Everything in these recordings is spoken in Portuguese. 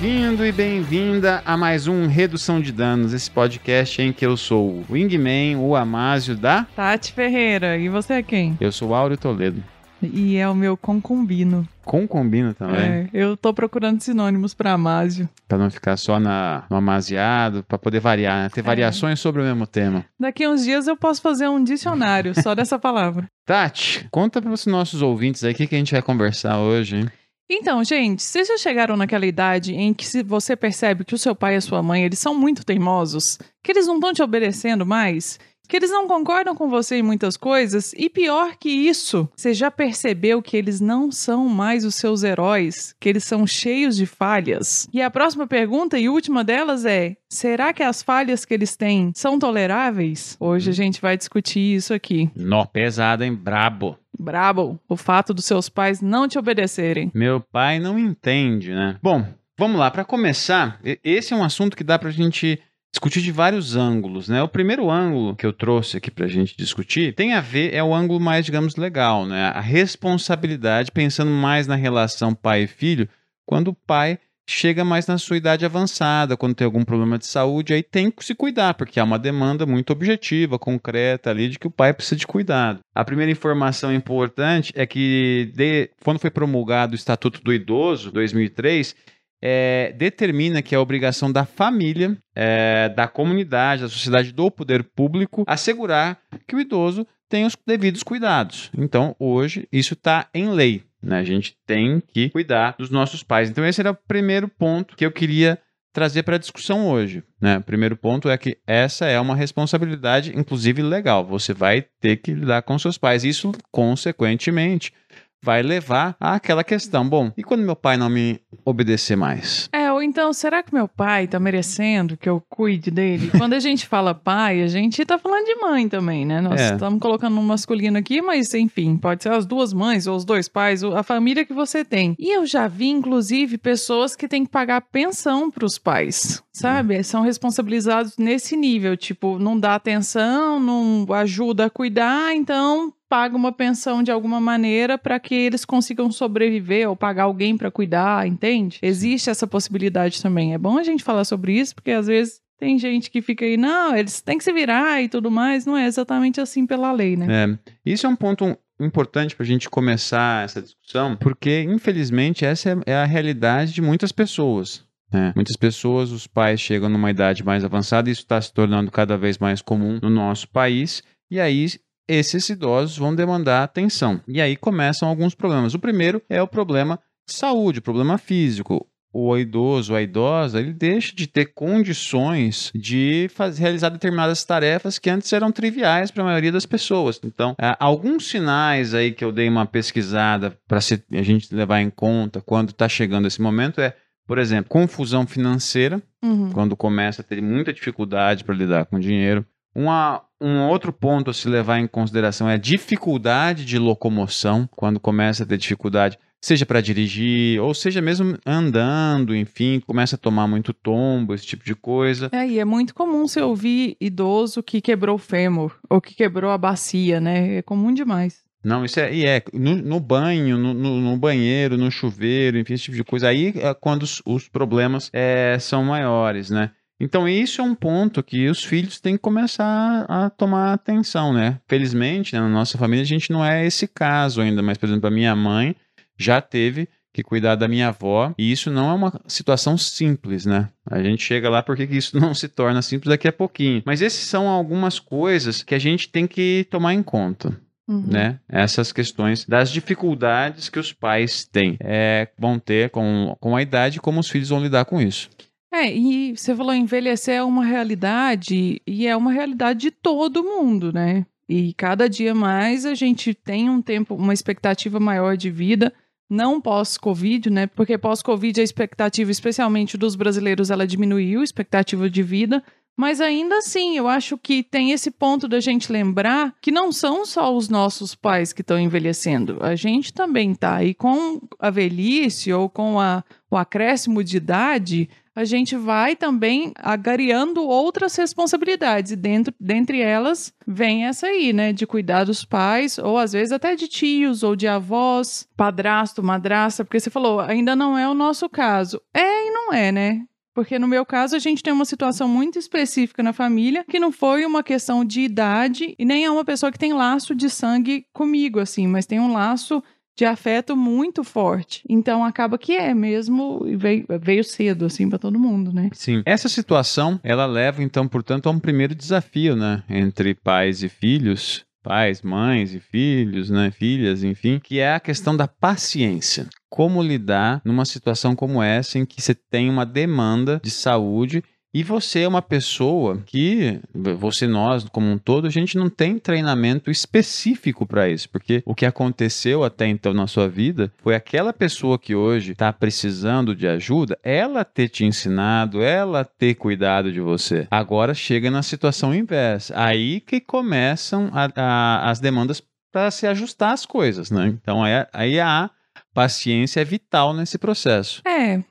Bem-vindo e bem-vinda a mais um Redução de Danos, esse podcast em que eu sou o Wingman, o Amásio da... Tati Ferreira, e você é quem? Eu sou o Áureo Toledo. E é o meu concubino. Concombina também, É, eu tô procurando sinônimos pra Amásio. Pra não ficar só na, no amaziado, pra poder variar, né? ter variações sobre o mesmo tema. Daqui a uns dias eu posso fazer um dicionário só dessa palavra. Tati, conta para os nossos ouvintes aí o que, que a gente vai conversar hoje, hein? Então, gente, vocês já chegaram naquela idade em que você percebe que o seu pai e a sua mãe, eles são muito teimosos, que eles não estão te obedecendo mais, que eles não concordam com você em muitas coisas, e pior que isso, você já percebeu que eles não são mais os seus heróis, que eles são cheios de falhas? E a próxima pergunta e última delas é: será que as falhas que eles têm são toleráveis? Hoje a gente vai discutir isso aqui. Nó pesado, hein? Brabo. Brabo, o fato dos seus pais não te obedecerem. Meu pai não entende, né? Bom, vamos lá. Para começar, esse é um assunto que dá pra gente discutir de vários ângulos, né? O primeiro ângulo que eu trouxe aqui pra gente discutir tem a ver, é o ângulo mais, digamos, legal, né? A responsabilidade, pensando mais na relação pai e filho, quando o pai chega mais na sua idade avançada, quando tem algum problema de saúde, aí tem que se cuidar, porque há uma demanda muito objetiva, concreta ali, de que o pai precisa de cuidado. A primeira informação importante é que, de- quando foi promulgado o Estatuto do Idoso, 2003, é, determina que é a obrigação da família, é, da comunidade, da sociedade, do poder público, assegurar que o idoso tem os devidos cuidados. Então, hoje, isso está em lei. né? A gente tem que cuidar dos nossos pais. Então, esse era o primeiro ponto que eu queria trazer para a discussão hoje. Né? Primeiro ponto é que essa é uma responsabilidade, inclusive legal. Você vai ter que lidar com seus pais. Isso, consequentemente, vai levar àquela questão. Bom, e quando meu pai não me obedecer mais? É, ou então, será que meu pai tá merecendo que eu cuide dele? Quando a gente fala pai, a gente tá falando de mãe também, né? Nós É. estamos colocando um masculino aqui, mas enfim, pode ser as duas mães ou os dois pais, a família que você tem. E eu já vi, inclusive, pessoas que têm que pagar pensão pros pais, sabe? São responsabilizados nesse nível, tipo, não dá atenção, não ajuda a cuidar, então paga uma pensão de alguma maneira para que eles consigam sobreviver ou pagar alguém para cuidar, entende? Existe essa possibilidade também. É bom a gente falar sobre isso, porque às vezes tem gente que fica aí, não, eles têm que se virar e tudo mais. Não é exatamente assim pela lei, né? É, isso é um ponto importante para a gente começar essa discussão, porque infelizmente essa é- é a realidade de muitas pessoas. né? Muitas pessoas, os pais chegam numa idade mais avançada, e isso está se tornando cada vez mais comum no nosso país, e aí esses idosos vão demandar atenção. E aí começam alguns problemas. O primeiro é o problema de saúde, o problema físico. O idoso, a idosa, ele deixa de ter condições de faz- realizar determinadas tarefas que antes eram triviais para a maioria das pessoas. Então, há alguns sinais aí que eu dei uma pesquisada para a gente levar em conta quando está chegando esse momento é, por exemplo, confusão financeira, Uhum. quando começa a ter muita dificuldade para lidar com dinheiro. Uma, um outro ponto a se levar em consideração é a dificuldade de locomoção, quando começa a ter dificuldade, seja para dirigir, ou seja mesmo andando, enfim, começa a tomar muito tombo, esse tipo de coisa. É, e é muito comum você ouvir idoso que quebrou o fêmur ou que quebrou a bacia, né? É comum demais. Não, isso é, e é no, no banho, no, no- no banheiro, no chuveiro, enfim, esse tipo de coisa. Aí é quando os, os problemas é, são maiores, né? Então, isso é um ponto que os filhos têm que começar a tomar atenção, né? Felizmente, né, na nossa família, a gente não é esse caso ainda, mas, por exemplo, a minha mãe já teve que cuidar da minha avó, e isso não é uma situação simples, né? A gente chega lá porque que isso não se torna simples daqui a pouquinho. Mas esses são algumas coisas que a gente tem que tomar em conta Uhum. né? Essas questões das dificuldades que os pais têm, é, vão ter com, com a idade como os filhos vão lidar com isso. É, e você falou envelhecer é uma realidade e é uma realidade de todo mundo, né? E cada dia mais a gente tem um tempo, uma expectativa maior de vida, não pós-Covid, né? Porque pós-Covid a expectativa, especialmente dos brasileiros, ela diminuiu, a expectativa de vida. Mas ainda assim, eu acho que tem esse ponto da gente lembrar que não são só os nossos pais que estão envelhecendo. A gente também tá. E com a velhice ou com a, o acréscimo de idade, a gente vai também agariando outras responsabilidades. E dentro, dentre elas, vem essa aí, né? De cuidar dos pais, ou às vezes até de tios ou de avós, padrasto, madrasta, porque você falou, ainda não é o nosso caso. É e não é, né? Porque no meu caso, a gente tem uma situação muito específica na família, que não foi uma questão de idade e nem é uma pessoa que tem laço de sangue comigo, assim, mas tem um laço de afeto muito forte. Então acaba que é mesmo, veio, veio cedo, assim, para todo mundo, né? Sim. Essa situação, ela leva, então, portanto, a um primeiro desafio, né? Entre pais e filhos. Pais, mães e filhos, né? Filhas, enfim, que é a questão da paciência. Como lidar numa situação como essa em que você tem uma demanda de saúde e você é uma pessoa que, você, nós, como um todo, a gente não tem treinamento específico para isso, porque o que aconteceu até então na sua vida foi aquela pessoa que hoje está precisando de ajuda, ela ter te ensinado, ela ter cuidado de você. Agora chega na situação inversa. Aí que começam a, a, as demandas para se ajustar as coisas, né? Então aí, aí a paciência é vital nesse processo. É,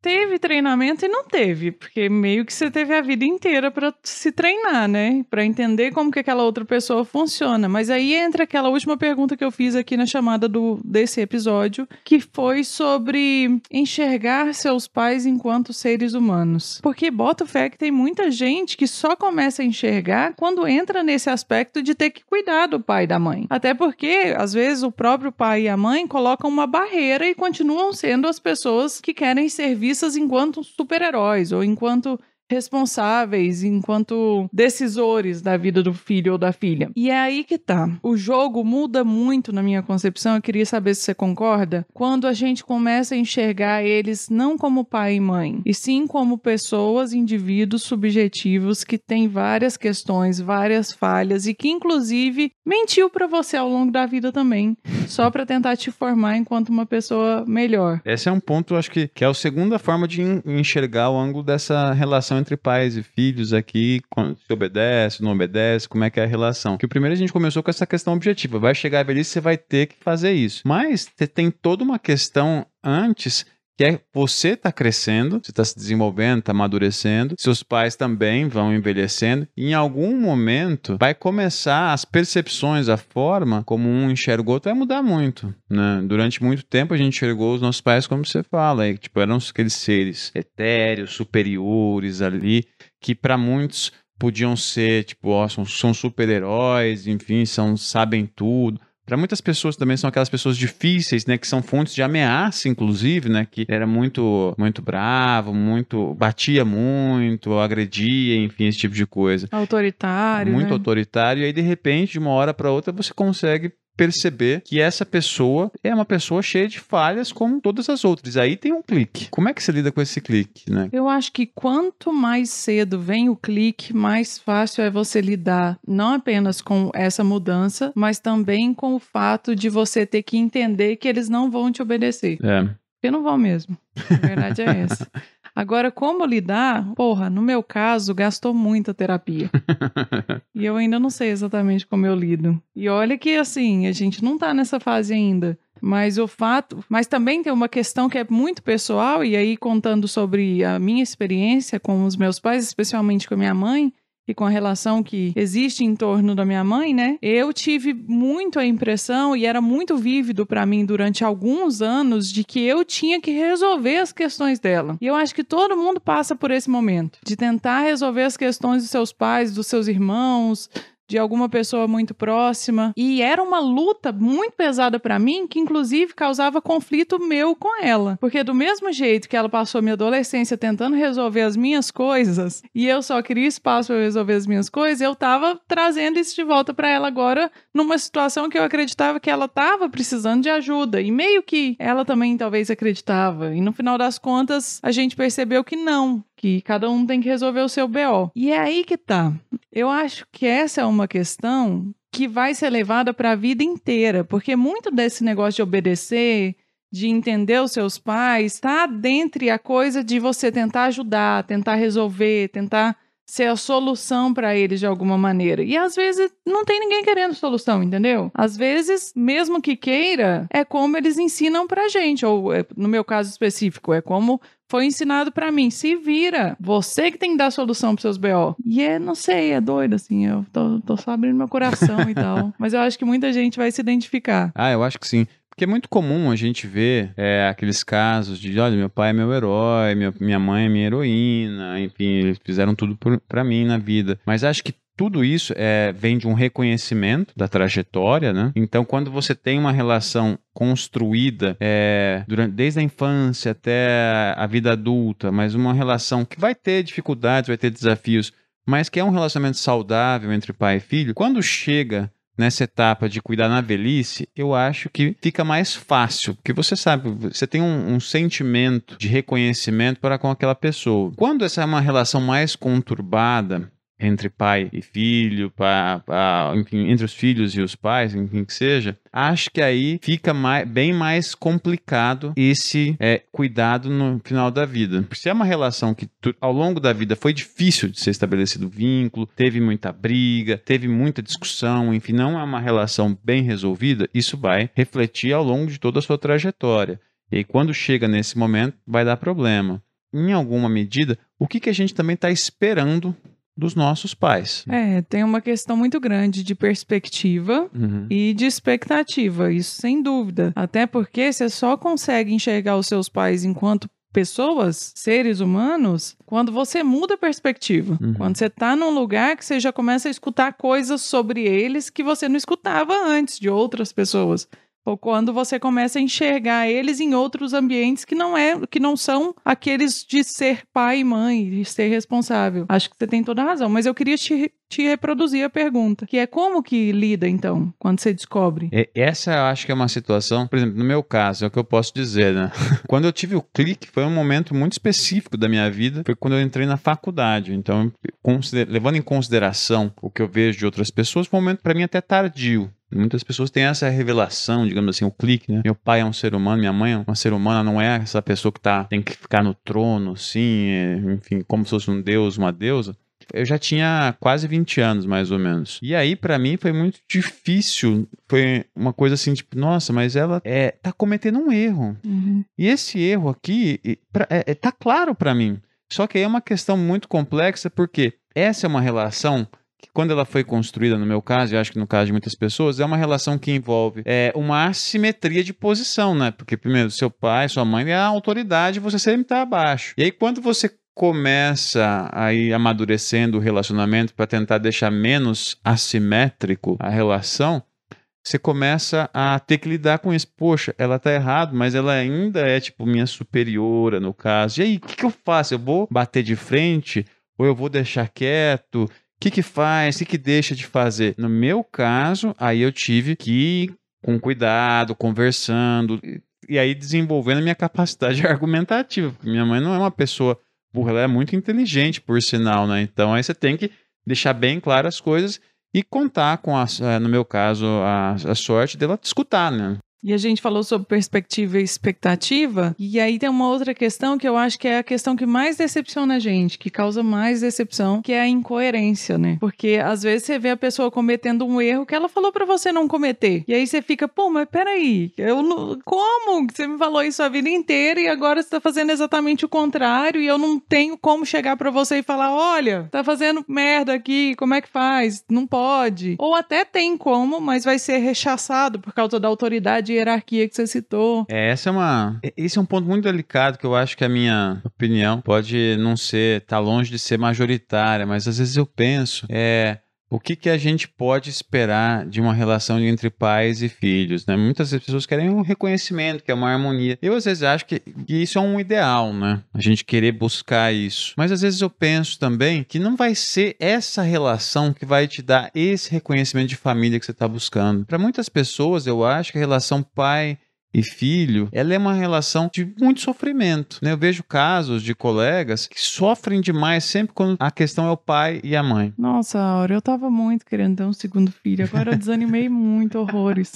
teve treinamento e não teve, porque meio que você teve a vida inteira para se treinar, né? Para entender como que aquela outra pessoa funciona. Mas aí entra aquela última pergunta que eu fiz aqui na chamada do desse episódio, que foi sobre enxergar seus pais enquanto seres humanos. Porque bota fé que tem muita gente que só começa a enxergar quando entra nesse aspecto de ter que cuidar do pai e da mãe. Até porque às vezes o próprio pai e a mãe colocam uma barreira e continuam sendo as pessoas que querem servir enquanto super-heróis ou enquanto responsáveis enquanto decisores da vida do filho ou da filha. E é aí que tá. O jogo muda muito na minha concepção. Eu queria saber se você concorda. Quando a gente começa a enxergar eles não como pai e mãe, e sim como pessoas, indivíduos subjetivos que têm várias questões, várias falhas e que inclusive mentiu para você ao longo da vida também, só para tentar te formar enquanto uma pessoa melhor. Esse é um ponto, acho que, que é a segunda forma de enxergar o ângulo dessa relação relação entre pais e filhos aqui, se obedece, não obedece, como é que é a relação. Que o primeiro a gente começou com essa questão objetiva, vai chegar a velhice, você vai ter que fazer isso. Mas você tem toda uma questão antes que é você está crescendo, você está se desenvolvendo, está amadurecendo, seus pais também vão envelhecendo, e em algum momento vai começar as percepções, a forma como um enxerga o outro vai mudar muito. Né? Durante muito tempo a gente enxergou os nossos pais como você fala, tipo, eram aqueles seres etéreos, superiores ali, que para muitos podiam ser, tipo, ó, são, são super-heróis, enfim, são, sabem tudo. Para muitas pessoas também são aquelas pessoas difíceis, né, que são fontes de ameaça, inclusive, né, que era muito, muito bravo, muito batia muito, agredia, enfim, esse tipo de coisa. Autoritário. Muito né? autoritário. E aí de repente, de uma hora para outra, você consegue perceber que essa pessoa é uma pessoa cheia de falhas como todas as outras. Aí tem um clique. Como é que você lida com esse clique, né? Eu acho que quanto mais cedo vem o clique, mais fácil é você lidar não apenas com essa mudança, mas também com o fato de você ter que entender que eles não vão te obedecer. É. Porque não vão mesmo. A verdade é essa. Agora, como lidar? Porra, no meu caso, gastou muita terapia. e eu ainda não sei exatamente como eu lido. E olha que, assim, a gente não tá nessa fase ainda. Mas o fato. Mas também tem uma questão que é muito pessoal, e aí contando sobre a minha experiência com os meus pais, especialmente com a minha mãe e com a relação que existe em torno da minha mãe, né? Eu tive muito a impressão e era muito vívido para mim durante alguns anos de que eu tinha que resolver as questões dela. E eu acho que todo mundo passa por esse momento de tentar resolver as questões dos seus pais, dos seus irmãos, de alguma pessoa muito próxima. E era uma luta muito pesada para mim, que inclusive causava conflito meu com ela. Porque do mesmo jeito que ela passou minha adolescência tentando resolver as minhas coisas, e eu só queria espaço para resolver as minhas coisas, eu tava trazendo isso de volta para ela agora numa situação que eu acreditava que ela tava precisando de ajuda. E meio que ela também talvez acreditava. E no final das contas, a gente percebeu que não, que cada um tem que resolver o seu BO. E é aí que tá. Eu acho que essa é uma questão que vai ser levada para a vida inteira, porque muito desse negócio de obedecer, de entender os seus pais, está dentre a coisa de você tentar ajudar, tentar resolver, tentar ser a solução para eles de alguma maneira. E às vezes não tem ninguém querendo solução, entendeu? Às vezes, mesmo que queira, é como eles ensinam pra gente, ou é, no meu caso específico, é como foi ensinado pra mim, se vira, você que tem que dar solução pros seus BO. E é, não sei, é doido, assim, eu tô, tô só abrindo meu coração e tal. Mas eu acho que muita gente vai se identificar. Ah, eu acho que sim. Porque é muito comum a gente ver é, aqueles casos de, olha, meu pai é meu herói, minha mãe é minha heroína, enfim, eles fizeram tudo por, pra mim na vida. Mas acho que tudo isso é, vem de um reconhecimento da trajetória, né? Então, quando você tem uma relação construída é, durante, desde a infância até a vida adulta, mas uma relação que vai ter dificuldades, vai ter desafios, mas que é um relacionamento saudável entre pai e filho, quando chega nessa etapa de cuidar na velhice, eu acho que fica mais fácil, porque você sabe, você tem um, um, sentimento de reconhecimento para com aquela pessoa. Quando essa é uma relação mais conturbada, entre pai e filho, pra, pra, enfim, entre os filhos e os pais, enfim que seja, acho que aí fica mais, bem mais complicado esse é, cuidado no final da vida. Se é uma relação que tu, ao longo da vida foi difícil de ser estabelecido vínculo, teve muita briga, teve muita discussão, enfim, não é uma relação bem resolvida, isso vai refletir ao longo de toda a sua trajetória. E aí, quando chega nesse momento, vai dar problema. Em alguma medida, o que, que a gente também está esperando dos nossos pais. É, tem uma questão muito grande de perspectiva uhum. e de expectativa, isso sem dúvida. Até porque você só consegue enxergar os seus pais enquanto pessoas, seres humanos, quando você muda a perspectiva. Uhum. Quando você está num lugar que você já começa a escutar coisas sobre eles que você não escutava antes de outras pessoas ou quando você começa a enxergar eles em outros ambientes que não é, que não são aqueles de ser pai e mãe, de ser responsável. Acho que você tem toda a razão, mas eu queria te, te reproduzir a pergunta, que é como que lida então quando você descobre? É, essa eu acho que é uma situação, por exemplo, no meu caso, é o que eu posso dizer, né? quando eu tive o clique, foi um momento muito específico da minha vida, foi quando eu entrei na faculdade. Então, levando em consideração o que eu vejo de outras pessoas, foi um momento para mim até tardio. Muitas pessoas têm essa revelação, digamos assim, o clique, né? Meu pai é um ser humano, minha mãe é uma ser humana, não é essa pessoa que tá, tem que ficar no trono, assim, é, enfim, como se fosse um deus, uma deusa. Eu já tinha quase 20 anos, mais ou menos. E aí, para mim, foi muito difícil. Foi uma coisa assim, tipo, nossa, mas ela é, tá cometendo um erro. Uhum. E esse erro aqui, pra, é, é, tá claro para mim. Só que aí é uma questão muito complexa, porque essa é uma relação que quando ela foi construída, no meu caso, e acho que no caso de muitas pessoas, é uma relação que envolve é, uma assimetria de posição, né? Porque, primeiro, seu pai, sua mãe é a autoridade, você sempre está abaixo. E aí, quando você começa a ir amadurecendo o relacionamento para tentar deixar menos assimétrico a relação, você começa a ter que lidar com isso. Poxa, ela tá errado, mas ela ainda é, tipo, minha superiora, no caso. E aí, o que, que eu faço? Eu vou bater de frente ou eu vou deixar quieto? O que, que faz? O que, que deixa de fazer? No meu caso, aí eu tive que ir com cuidado, conversando, e aí desenvolvendo a minha capacidade argumentativa. Minha mãe não é uma pessoa burra, ela é muito inteligente, por sinal, né? Então aí você tem que deixar bem claras as coisas e contar com, a, eh, no meu caso, a, a sorte dela escutar, né? E a gente falou sobre perspectiva e expectativa. E aí tem uma outra questão que eu acho que é a questão que mais decepciona a gente, que causa mais decepção, que é a incoerência, né? Porque às vezes você vê a pessoa cometendo um erro que ela falou para você não cometer. E aí você fica, pô, mas peraí, eu não... como? Você me falou isso a vida inteira e agora você tá fazendo exatamente o contrário e eu não tenho como chegar para você e falar, olha, tá fazendo merda aqui, como é que faz? Não pode. Ou até tem como, mas vai ser rechaçado por causa da autoridade hierarquia que você citou. É, essa é uma. Esse é um ponto muito delicado que eu acho que a minha opinião pode não ser, tá longe de ser majoritária, mas às vezes eu penso, é. O que, que a gente pode esperar de uma relação entre pais e filhos? Né? Muitas pessoas querem um reconhecimento, que é uma harmonia. Eu, às vezes, acho que, que isso é um ideal, né? A gente querer buscar isso. Mas, às vezes, eu penso também que não vai ser essa relação que vai te dar esse reconhecimento de família que você está buscando. Para muitas pessoas, eu acho que a relação pai e filho, ela é uma relação de muito sofrimento. Né? Eu vejo casos de colegas que sofrem demais sempre quando a questão é o pai e a mãe. Nossa, Aura, eu tava muito querendo ter um segundo filho, agora eu desanimei muito, horrores.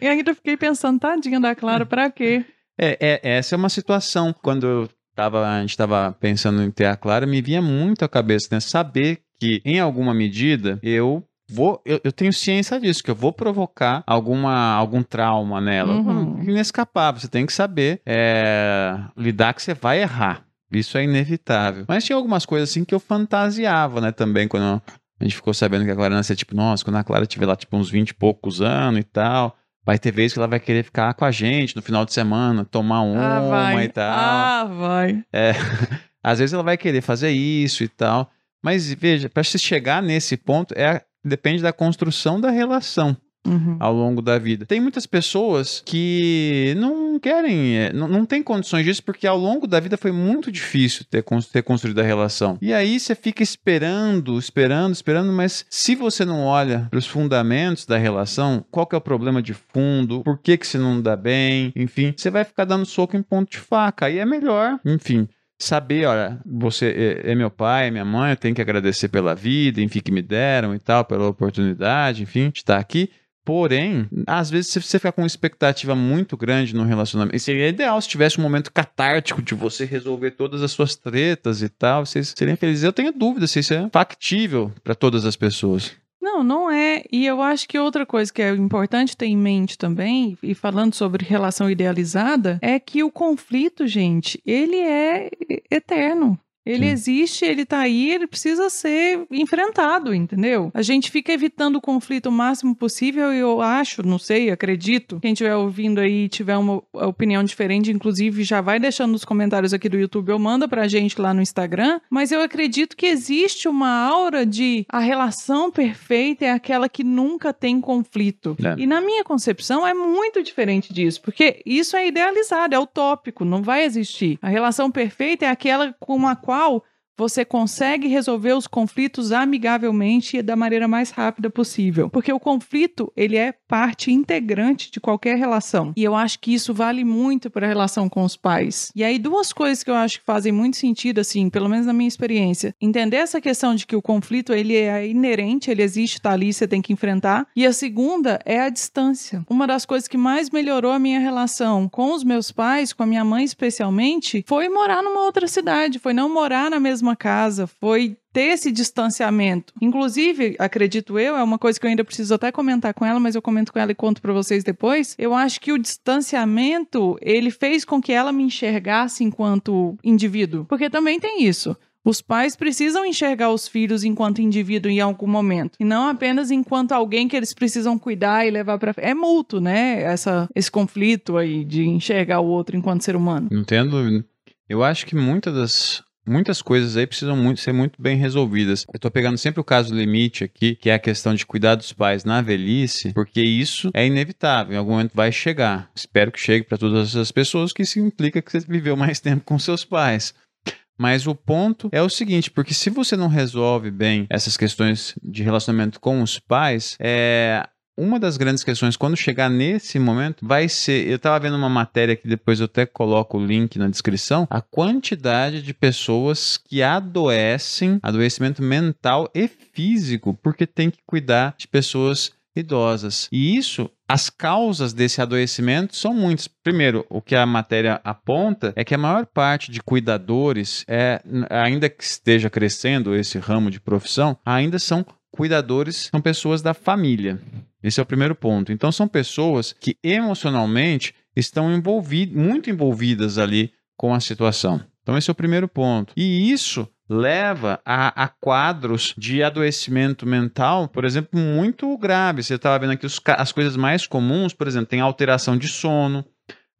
e ainda fiquei pensando, tadinha da Clara, pra quê? É, é, essa é uma situação. Quando eu tava, a gente estava pensando em ter a Clara, me vinha muito à cabeça, né? Saber que, em alguma medida, eu vou, eu, eu, tenho ciência disso, que eu vou provocar alguma, algum trauma nela. Uhum. Inescapável, você tem que saber é, lidar que você vai errar. Isso é inevitável. Mas tinha algumas coisas assim que eu fantasiava, né, também, quando a gente ficou sabendo que a Clara nascia, tipo, nossa, quando a Clara tiver lá, tipo, uns 20 e poucos anos e tal, vai ter vezes que ela vai querer ficar com a gente no final de semana, tomar ah, uma ah, vai. e tal. Ah, vai. É, às vezes ela vai querer fazer isso e tal. Mas veja, para se chegar nesse ponto, é, depende da construção da relação. Uhum. ao longo da vida. Tem muitas pessoas que não querem, é, não, não tem condições disso, porque ao longo da vida foi muito difícil ter, ter construído a relação. E aí você fica esperando, esperando, esperando, mas se você não olha para os fundamentos da relação, qual que é o problema de fundo, por que, que você não dá bem, enfim, você vai ficar dando soco em ponto de faca. Aí é melhor, enfim saber, olha, você é, é, meu pai, é minha mãe, eu tenho que agradecer pela vida, enfim, que me deram e tal, pela oportunidade, enfim, de estar aqui. Porém, às vezes se você ficar com uma expectativa muito grande no relacionamento, seria ideal se tivesse um momento catártico de você resolver todas as suas tretas e tal, vocês seriam felizes. Eu tenho dúvida se isso é factível para todas as pessoas. Não, não é. E eu acho que outra coisa que é importante ter em mente também, e falando sobre relação idealizada, é que o conflito, gente, ele é eterno. Ele Sim. existe, ele tá aí, ele precisa ser enfrentado, entendeu? A gente fica evitando o conflito o máximo possível e eu acho, não sei, acredito, quem estiver ouvindo aí tiver uma opinião diferente, inclusive já vai deixando nos comentários aqui do YouTube ou manda pra gente lá no Instagram, mas eu acredito que existe uma aura de a relação perfeita é aquela que nunca tem conflito. É. E na minha concepção é muito diferente disso, porque isso é idealizado, é utópico, não vai existir. A relação perfeita é aquela com a qual qual você consegue resolver os conflitos amigavelmente e da maneira mais rápida possível. Porque o conflito, ele é parte integrante de qualquer relação. E eu acho que isso vale muito para a relação com os pais. E aí duas coisas que eu acho que fazem muito sentido assim, pelo menos na minha experiência. Entender essa questão de que o conflito, ele é inerente, ele existe, tá ali, você tem que enfrentar. E a segunda é a distância. Uma das coisas que mais melhorou a minha relação com os meus pais, com a minha mãe especialmente, foi morar numa outra cidade, foi não morar na mesma mesma casa, foi ter esse distanciamento. Inclusive, acredito eu, é uma coisa que eu ainda preciso até comentar com ela, mas eu comento com ela e conto para vocês depois. Eu acho que o distanciamento, ele fez com que ela me enxergasse enquanto indivíduo, porque também tem isso. Os pais precisam enxergar os filhos enquanto indivíduo em algum momento, e não apenas enquanto alguém que eles precisam cuidar e levar para é mútuo, né? Essa esse conflito aí de enxergar o outro enquanto ser humano. Entendo. Eu acho que muitas das Muitas coisas aí precisam muito, ser muito bem resolvidas. Eu estou pegando sempre o caso limite aqui, que é a questão de cuidar dos pais na velhice, porque isso é inevitável, em algum momento vai chegar. Espero que chegue para todas as pessoas, que isso implica que você viveu mais tempo com seus pais. Mas o ponto é o seguinte, porque se você não resolve bem essas questões de relacionamento com os pais, é, uma das grandes questões, quando chegar nesse momento, vai ser. Eu estava vendo uma matéria que depois eu até coloco o link na descrição. A quantidade de pessoas que adoecem, adoecimento mental e físico, porque tem que cuidar de pessoas idosas. E isso, as causas desse adoecimento são muitas. Primeiro, o que a matéria aponta é que a maior parte de cuidadores, é, ainda que esteja crescendo esse ramo de profissão, ainda são cuidadores, são pessoas da família. Esse é o primeiro ponto. Então, são pessoas que emocionalmente estão envolvidas, muito envolvidas ali com a situação. Então, esse é o primeiro ponto. E isso leva a, a, quadros de adoecimento mental, por exemplo, muito graves. Você estava vendo aqui os, as coisas mais comuns, por exemplo, tem alteração de sono,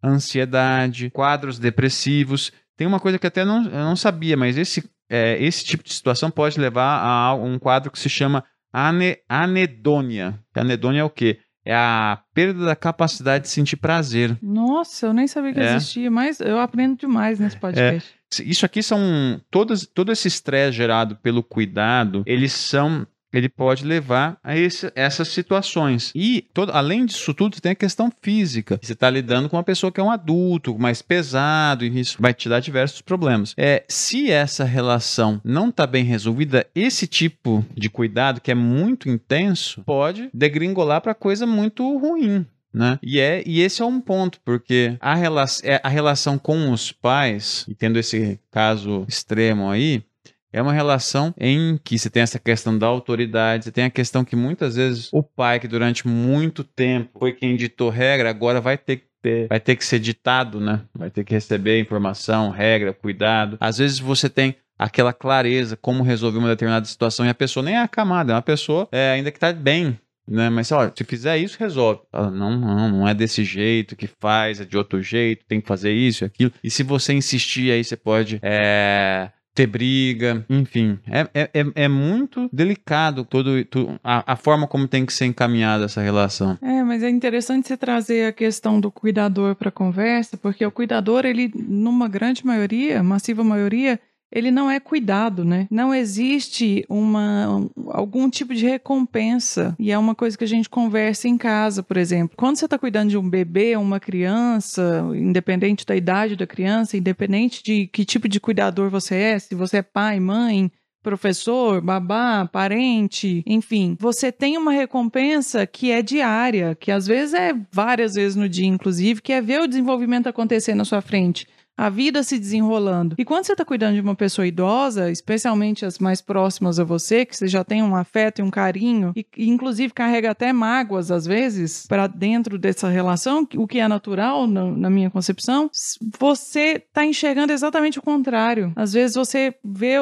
ansiedade, quadros depressivos. Tem uma coisa que até não, eu não sabia, mas esse, é, esse tipo de situação pode levar a um quadro que se chama ane, anedônia. Anedônia é o quê? É a perda da capacidade de sentir prazer. Nossa, eu nem sabia que é. existia, mas eu aprendo demais nesse podcast. É. Isso aqui são todas, todo esse estresse gerado pelo cuidado, eles são ele pode levar a esse, essas situações. E, todo, além disso tudo, tem a questão física. Você está lidando com uma pessoa que é um adulto, mais pesado, e isso vai te dar diversos problemas. É, se essa relação não está bem resolvida, esse tipo de cuidado, que é muito intenso, pode degringolar para coisa muito ruim. Né? E, é, e esse é um ponto, porque a, é, a relação com os pais, e tendo esse caso extremo aí, é uma relação em que você tem essa questão da autoridade, você tem a questão que muitas vezes o pai, que durante muito tempo foi quem ditou regra, agora vai ter que ter, vai ter que ser ditado, né? Vai ter que receber informação, regra, cuidado. Às vezes você tem aquela clareza como resolver uma determinada situação e a pessoa nem é acamada, é uma pessoa é, ainda que está bem. Né? Mas olha, se fizer isso, resolve. Não, não, não é desse jeito que faz, é de outro jeito, tem que fazer isso e aquilo. E se você insistir, aí você pode é, ter briga, enfim. É, é, é, é muito delicado todo, todo a, a, forma como tem que ser encaminhada essa relação. É, mas é interessante você trazer a questão do cuidador para a conversa, porque o cuidador, ele, numa grande maioria, massiva maioria, ele não é cuidado, né? Não existe uma algum tipo de recompensa. E é uma coisa que a gente conversa em casa, por exemplo. Quando você está cuidando de um bebê uma criança, independente da idade da criança, independente de que tipo de cuidador você é, se você é pai, mãe, professor, babá, parente, enfim, você tem uma recompensa que é diária, que às vezes é várias vezes no dia, inclusive, que é ver o desenvolvimento acontecer na sua frente a vida se desenrolando. E quando você está cuidando de uma pessoa idosa, especialmente as mais próximas a você, que você já tem um afeto e um carinho, e, e inclusive carrega até mágoas às vezes para dentro dessa relação, o que é natural na, na minha concepção, você está enxergando exatamente o contrário. Às vezes você vê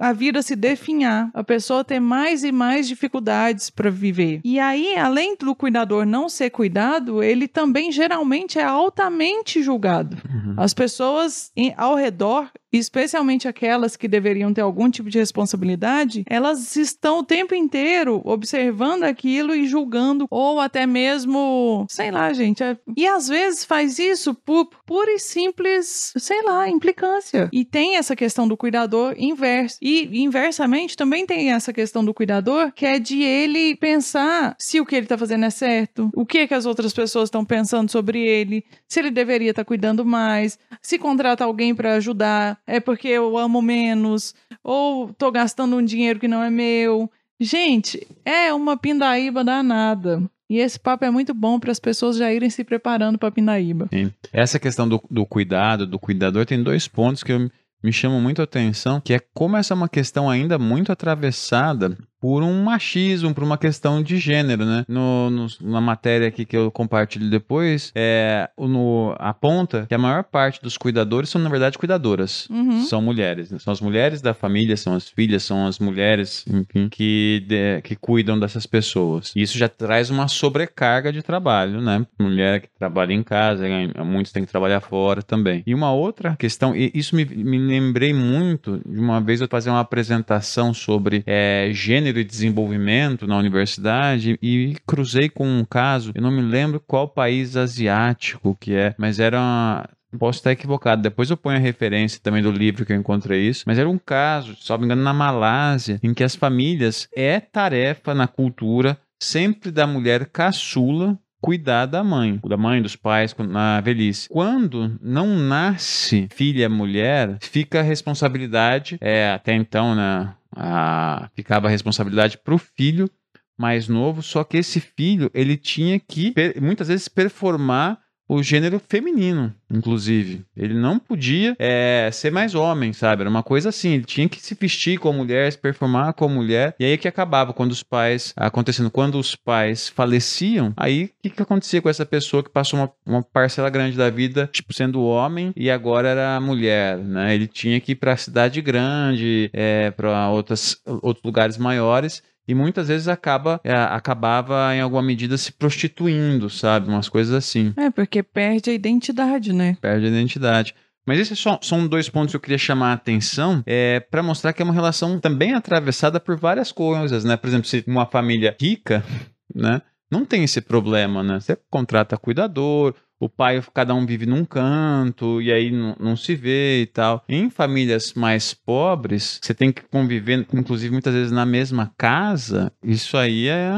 a vida se definhar, a pessoa ter mais e mais dificuldades para viver. E aí, além do cuidador não ser cuidado, ele também geralmente é altamente julgado. Uhum. As pessoas pessoas ao redor especialmente aquelas que deveriam ter algum tipo de responsabilidade, elas estão o tempo inteiro observando aquilo e julgando, ou até mesmo, sei lá, gente. É... E às vezes faz isso por pura e simples, sei lá, implicância. E tem essa questão do cuidador inverso. E inversamente também tem essa questão do cuidador, que é de ele pensar se o que ele tá fazendo é certo, o que, é que as outras pessoas estão pensando sobre ele, se ele deveria estar tá cuidando mais, se contrata alguém para ajudar é porque eu amo menos, ou tô gastando um dinheiro que não é meu. Gente, é uma pindaíba danada. E esse papo é muito bom para as pessoas já irem se preparando para a pindaíba. Sim. Essa questão do, do cuidado, do cuidador, tem dois pontos que eu, me chamam muito a atenção, que é como essa é uma questão ainda muito atravessada por um machismo, por uma questão de gênero, né? No, no, na matéria aqui que eu compartilho depois, é, no, aponta que a maior parte dos cuidadores são, na verdade, cuidadoras. Uhum. São mulheres. Né? São as mulheres da família, são as filhas, são as mulheres, enfim, que, de, que cuidam dessas pessoas. E isso já traz uma sobrecarga de trabalho, né? Mulher que trabalha em casa, muitos têm que trabalhar fora também. E uma outra questão, e isso me, me lembrei muito de uma vez eu fazer uma apresentação sobre é, gênero e desenvolvimento na universidade e cruzei com um caso, eu não me lembro qual país asiático que é, mas era uma, Posso estar equivocado. Depois eu ponho a referência também do livro que eu encontrei isso. Mas era um caso, se não me engano, na Malásia, em que as famílias é tarefa na cultura sempre da mulher caçula cuidar da mãe, da mãe, dos pais na velhice. Quando não nasce filha mulher, fica a responsabilidade, é, até então, né, a, ficava a responsabilidade para o filho mais novo, só que esse filho ele tinha que muitas vezes performar o gênero feminino, inclusive. Ele não podia é, ser mais homem, sabe? Era uma coisa assim. Ele tinha que se vestir como mulher, se performar como mulher. E aí que acabava quando os pais, acontecendo, quando os pais faleciam, aí o que, que acontecia com essa pessoa que passou uma, uma parcela grande da vida, tipo, sendo homem e agora era mulher, né? Ele tinha que ir para a cidade grande, é, para outros lugares maiores e muitas vezes acaba é, acabava em alguma medida se prostituindo, sabe? Umas coisas assim. É, porque perde a identidade, né? Perde a identidade. Mas esses são, são dois pontos que eu queria chamar a atenção é, para mostrar que é uma relação também atravessada por várias coisas, né? Por exemplo, se uma família rica, né? Não tem esse problema, né? Você contrata cuidador, o pai, cada um vive num canto e aí não, não, se vê e tal. Em famílias mais pobres, você tem que conviver, inclusive muitas vezes na mesma casa. Isso aí é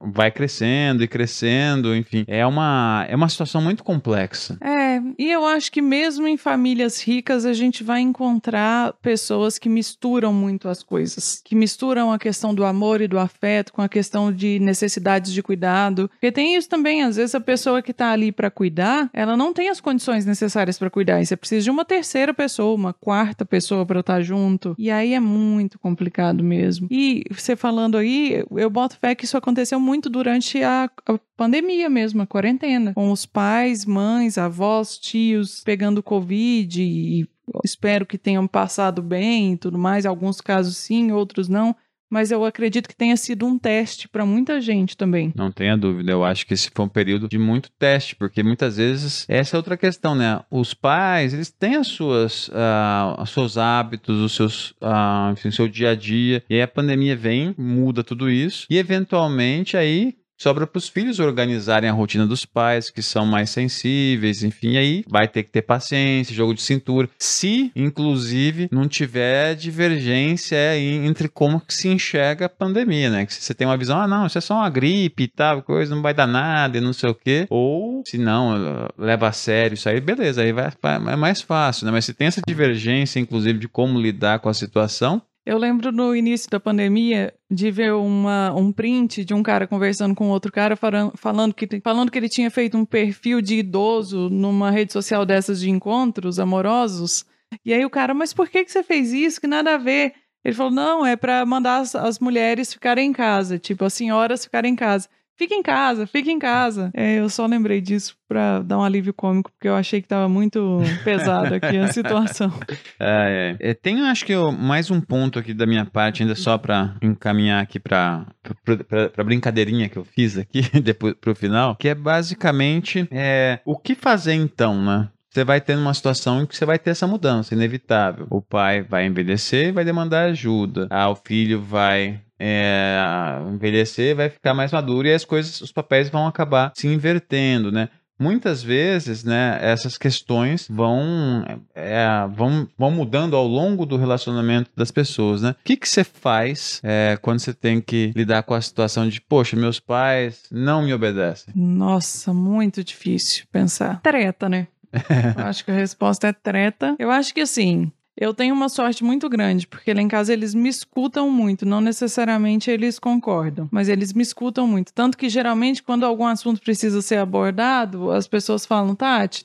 vai crescendo e crescendo, enfim, é uma é uma situação muito complexa. É, e eu acho que mesmo em famílias ricas a gente vai encontrar pessoas que misturam muito as coisas, que misturam a questão do amor e do afeto com a questão de necessidades de cuidado. Porque tem isso também, às vezes a pessoa que tá ali para cuidar, ela não tem as condições necessárias para cuidar, e você precisa de uma terceira pessoa, uma quarta pessoa para estar junto. E aí é muito complicado mesmo. E você falando aí, eu boto fé que isso aconteceu muito durante a, a pandemia mesmo, a quarentena, com os pais, mães, avós, tios pegando Covid e espero que tenham passado bem e tudo mais. Alguns casos sim, outros não. Mas eu acredito que tenha sido um teste para muita gente também. Não tenha dúvida. Eu acho que esse foi um período de muito teste, porque muitas vezes essa é outra questão, né? Os pais, eles têm as suas, uh, os seus hábitos, os seus, uh, enfim, o seu dia a dia. E aí a pandemia vem, muda tudo isso. E eventualmente aí sobra para os filhos organizarem a rotina dos pais, que são mais sensíveis, enfim, aí vai ter que ter paciência, jogo de cintura. Se, inclusive, não tiver divergência entre como que se enxerga a pandemia, né? Que se você tem uma visão, ah, não, isso é só uma gripe e tal, coisa, não vai dar nada e não sei o quê. Ou, se não, leva a sério isso aí, beleza, aí vai, é mais fácil, né? Mas se tem essa divergência, inclusive, de como lidar com a situação, eu lembro no início da pandemia de ver uma, um print de um cara conversando com outro cara falando, falando, que, falando que ele tinha feito um perfil de idoso numa rede social dessas de encontros amorosos. E aí o cara, mas por que, que você fez isso? Que nada a ver. Ele falou, não, é para mandar as, as mulheres ficarem em casa, tipo, as senhoras ficarem em casa. Fica em casa, fica em casa. É, eu só lembrei disso pra dar um alívio cômico, porque eu achei que tava muito pesado aqui a situação. É, é. Tem, acho que eu, mais um ponto aqui da minha parte, ainda só pra encaminhar aqui pra, pra, pra, pra brincadeirinha que eu fiz aqui, depois pro final, que é basicamente é, o que fazer então, né? Você vai ter uma situação em que você vai ter essa mudança inevitável. O pai vai envelhecer e vai demandar ajuda. Ah, o filho vai é, envelhecer, vai ficar mais maduro e as coisas, os papéis vão acabar se invertendo, né? Muitas vezes, né, essas questões vão, é, vão, vão mudando ao longo do relacionamento das pessoas, né? O que que você faz é, quando você tem que lidar com a situação de, poxa, meus pais não me obedecem? Nossa, muito difícil pensar. Treta, né? acho que a resposta é treta. Eu acho que assim, eu tenho uma sorte muito grande, porque lá em casa eles me escutam muito, não necessariamente eles concordam, mas eles me escutam muito. Tanto que geralmente, quando algum assunto precisa ser abordado, as pessoas falam, Tati,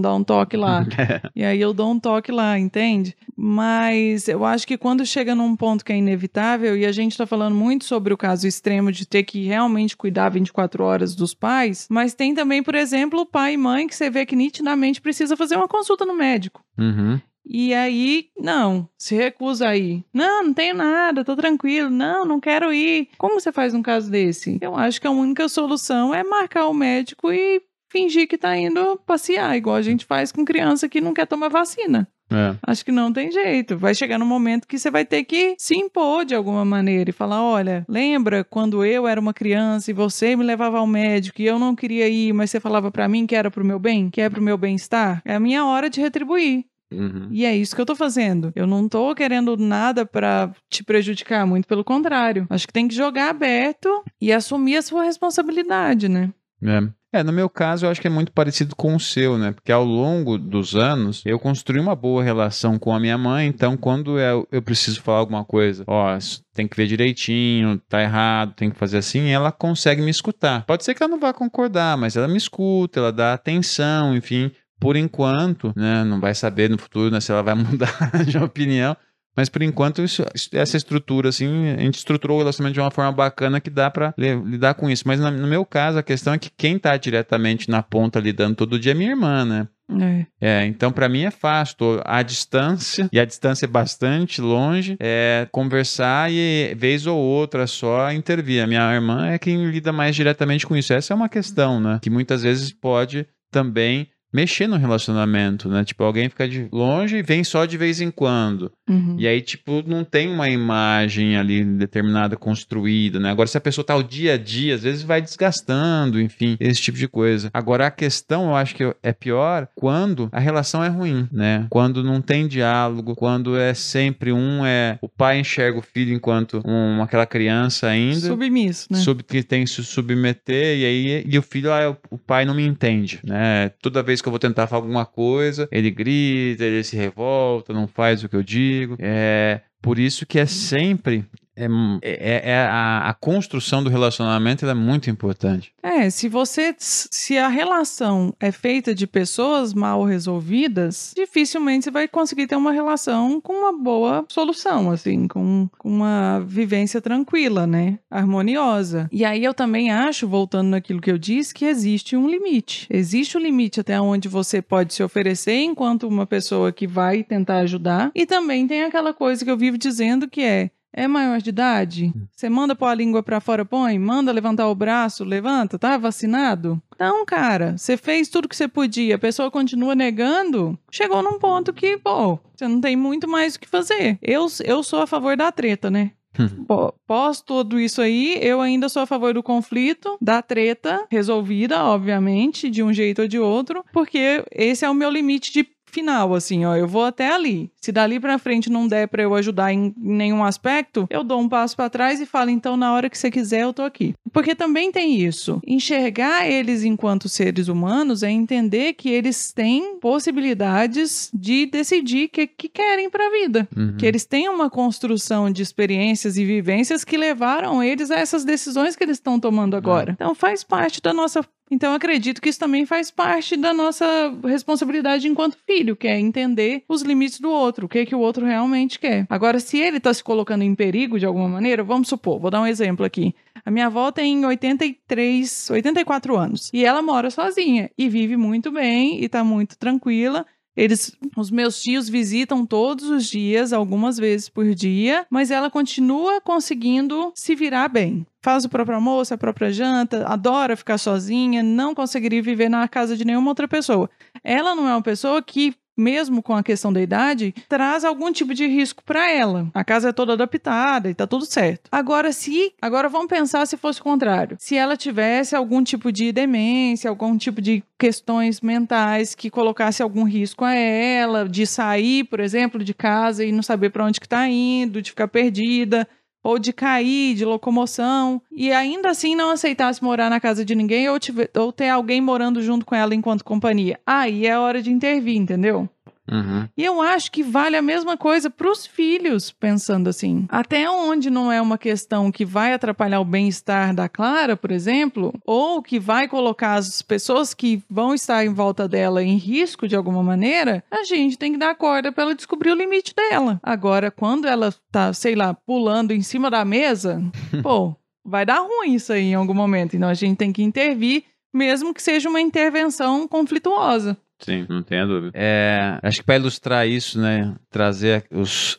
dá um toque lá. e aí eu dou um toque lá, entende? Mas eu acho que quando chega num ponto que é inevitável, e a gente tá falando muito sobre o caso extremo de ter que realmente cuidar 24 horas dos pais, mas tem também, por exemplo, o pai e mãe que você vê que nitidamente precisa fazer uma consulta no médico. Uhum. E aí, não, se recusa a ir. Não, não tenho nada, tô tranquilo. Não, não quero ir. Como você faz um caso desse? Eu acho que a única solução é marcar o médico e fingir que tá indo passear, igual a gente faz com criança que não quer tomar vacina. É. Acho que não tem jeito. Vai chegar no momento que você vai ter que se impor de alguma maneira e falar: olha, lembra quando eu era uma criança e você me levava ao médico e eu não queria ir, mas você falava para mim que era pro meu bem, que é pro meu bem-estar? É a minha hora de retribuir. Uhum. E é isso que eu tô fazendo. Eu não tô querendo nada para te prejudicar, muito pelo contrário. Acho que tem que jogar aberto e assumir a sua responsabilidade, né? É. é, no meu caso, eu acho que é muito parecido com o seu, né? Porque ao longo dos anos, eu construí uma boa relação com a minha mãe, então quando eu, eu preciso falar alguma coisa, ó, tem que ver direitinho, tá errado, tem que fazer assim, ela consegue me escutar. Pode ser que ela não vá concordar, mas ela me escuta, ela dá atenção, enfim por enquanto, né, não vai saber no futuro né, se ela vai mudar de opinião, mas por enquanto isso, essa estrutura assim, a gente estruturou o relacionamento de uma forma bacana que dá para lidar com isso. Mas no meu caso, a questão é que quem tá diretamente na ponta lidando todo dia é minha irmã, né? É. é então para mim é fácil, tô à distância, e a distância é bastante longe, é conversar e vez ou outra só intervir. A minha irmã é quem lida mais diretamente com isso. Essa é uma questão, né? Que muitas vezes pode também mexer no relacionamento, né? Tipo, alguém fica de longe e vem só de vez em quando. Uhum. E aí, tipo, não tem uma imagem ali determinada construída, né? Agora, se a pessoa tá o dia a dia, às vezes vai desgastando, enfim, esse tipo de coisa. Agora, a questão, eu acho que é pior quando a relação é ruim, né? Quando não tem diálogo, quando é sempre um é o pai enxerga o filho enquanto um, aquela criança ainda. Submisso, né? Sub, que tem que se submeter, e aí e o filho, ah, o pai não me entende, né? Toda vez vez que eu vou tentar falar alguma coisa, ele grita, ele se revolta, não faz o que eu digo. É por isso que é sempre é, é, é a, a, construção do relacionamento é muito importante. É, se você se a relação é feita de pessoas mal resolvidas, dificilmente você vai conseguir ter uma relação com uma boa solução, assim, com, com uma vivência tranquila, né? Harmoniosa. E aí eu também acho, voltando naquilo que eu disse, que existe um limite. Existe um limite até onde você pode se oferecer enquanto uma pessoa que vai tentar ajudar. E também tem aquela coisa que eu vivo dizendo que é é maior de idade? Hum. Você manda pôr a língua pra fora, põe? Manda levantar o braço, levanta, tá vacinado? Não, cara, você fez tudo que você podia, a pessoa continua negando, chegou num ponto que, pô, você não tem muito mais o que fazer. Eu, eu sou a favor da treta, né? Hum. Pós tudo isso aí, eu ainda sou a favor do conflito, da treta resolvida, obviamente, de um jeito ou de outro, porque esse é o meu limite de final, assim, ó, eu vou até ali. Se dali para frente não der para eu ajudar em nenhum aspecto, eu dou um passo para trás e falo, então na hora que você quiser eu tô aqui. Porque também tem isso. Enxergar eles enquanto seres humanos é entender que eles têm possibilidades de decidir o que, que querem para a vida. Uhum. Que eles têm uma construção de experiências e vivências que levaram eles a essas decisões que eles estão tomando agora. Uhum. Então faz parte da nossa então, acredito que isso também faz parte da nossa responsabilidade enquanto filho, que é entender os limites do outro, o que, é que o outro realmente quer. Agora, se ele está se colocando em perigo de alguma maneira, vamos supor, vou dar um exemplo aqui. A minha avó tem 83, 84 anos e ela mora sozinha e vive muito bem e está muito tranquila. Eles, os meus tios visitam todos os dias, algumas vezes por dia, mas ela continua conseguindo se virar bem. Faz o próprio almoço, a própria janta, adora ficar sozinha, não conseguiria viver na casa de nenhuma outra pessoa. Ela não é uma pessoa que mesmo com a questão da idade, traz algum tipo de risco para ela. A casa é toda adaptada e tá tudo certo. Agora, se. Agora vamos pensar se fosse o contrário. Se ela tivesse algum tipo de demência, algum tipo de questões mentais que colocasse algum risco a ela, de sair, por exemplo, de casa e não saber para onde que tá indo, de ficar perdida ou de cair, de locomoção, e ainda assim não aceitasse morar na casa de ninguém ou, tiver, ou ter alguém morando junto com ela enquanto companhia. Aí é hora de intervir, entendeu? Uhum. E eu acho que vale a mesma coisa para os filhos, pensando assim. Até onde não é uma questão que vai atrapalhar o bem-estar da Clara, por exemplo, ou que vai colocar as pessoas que vão estar em volta dela em risco de alguma maneira, a gente tem que dar corda para ela descobrir o limite dela. Agora, quando ela tá, sei lá, pulando em cima da mesa, pô, vai dar ruim isso aí em algum momento. Então a gente tem que intervir, mesmo que seja uma intervenção conflituosa. Sim, não tenha dúvida. É, acho que para ilustrar isso, né, trazer os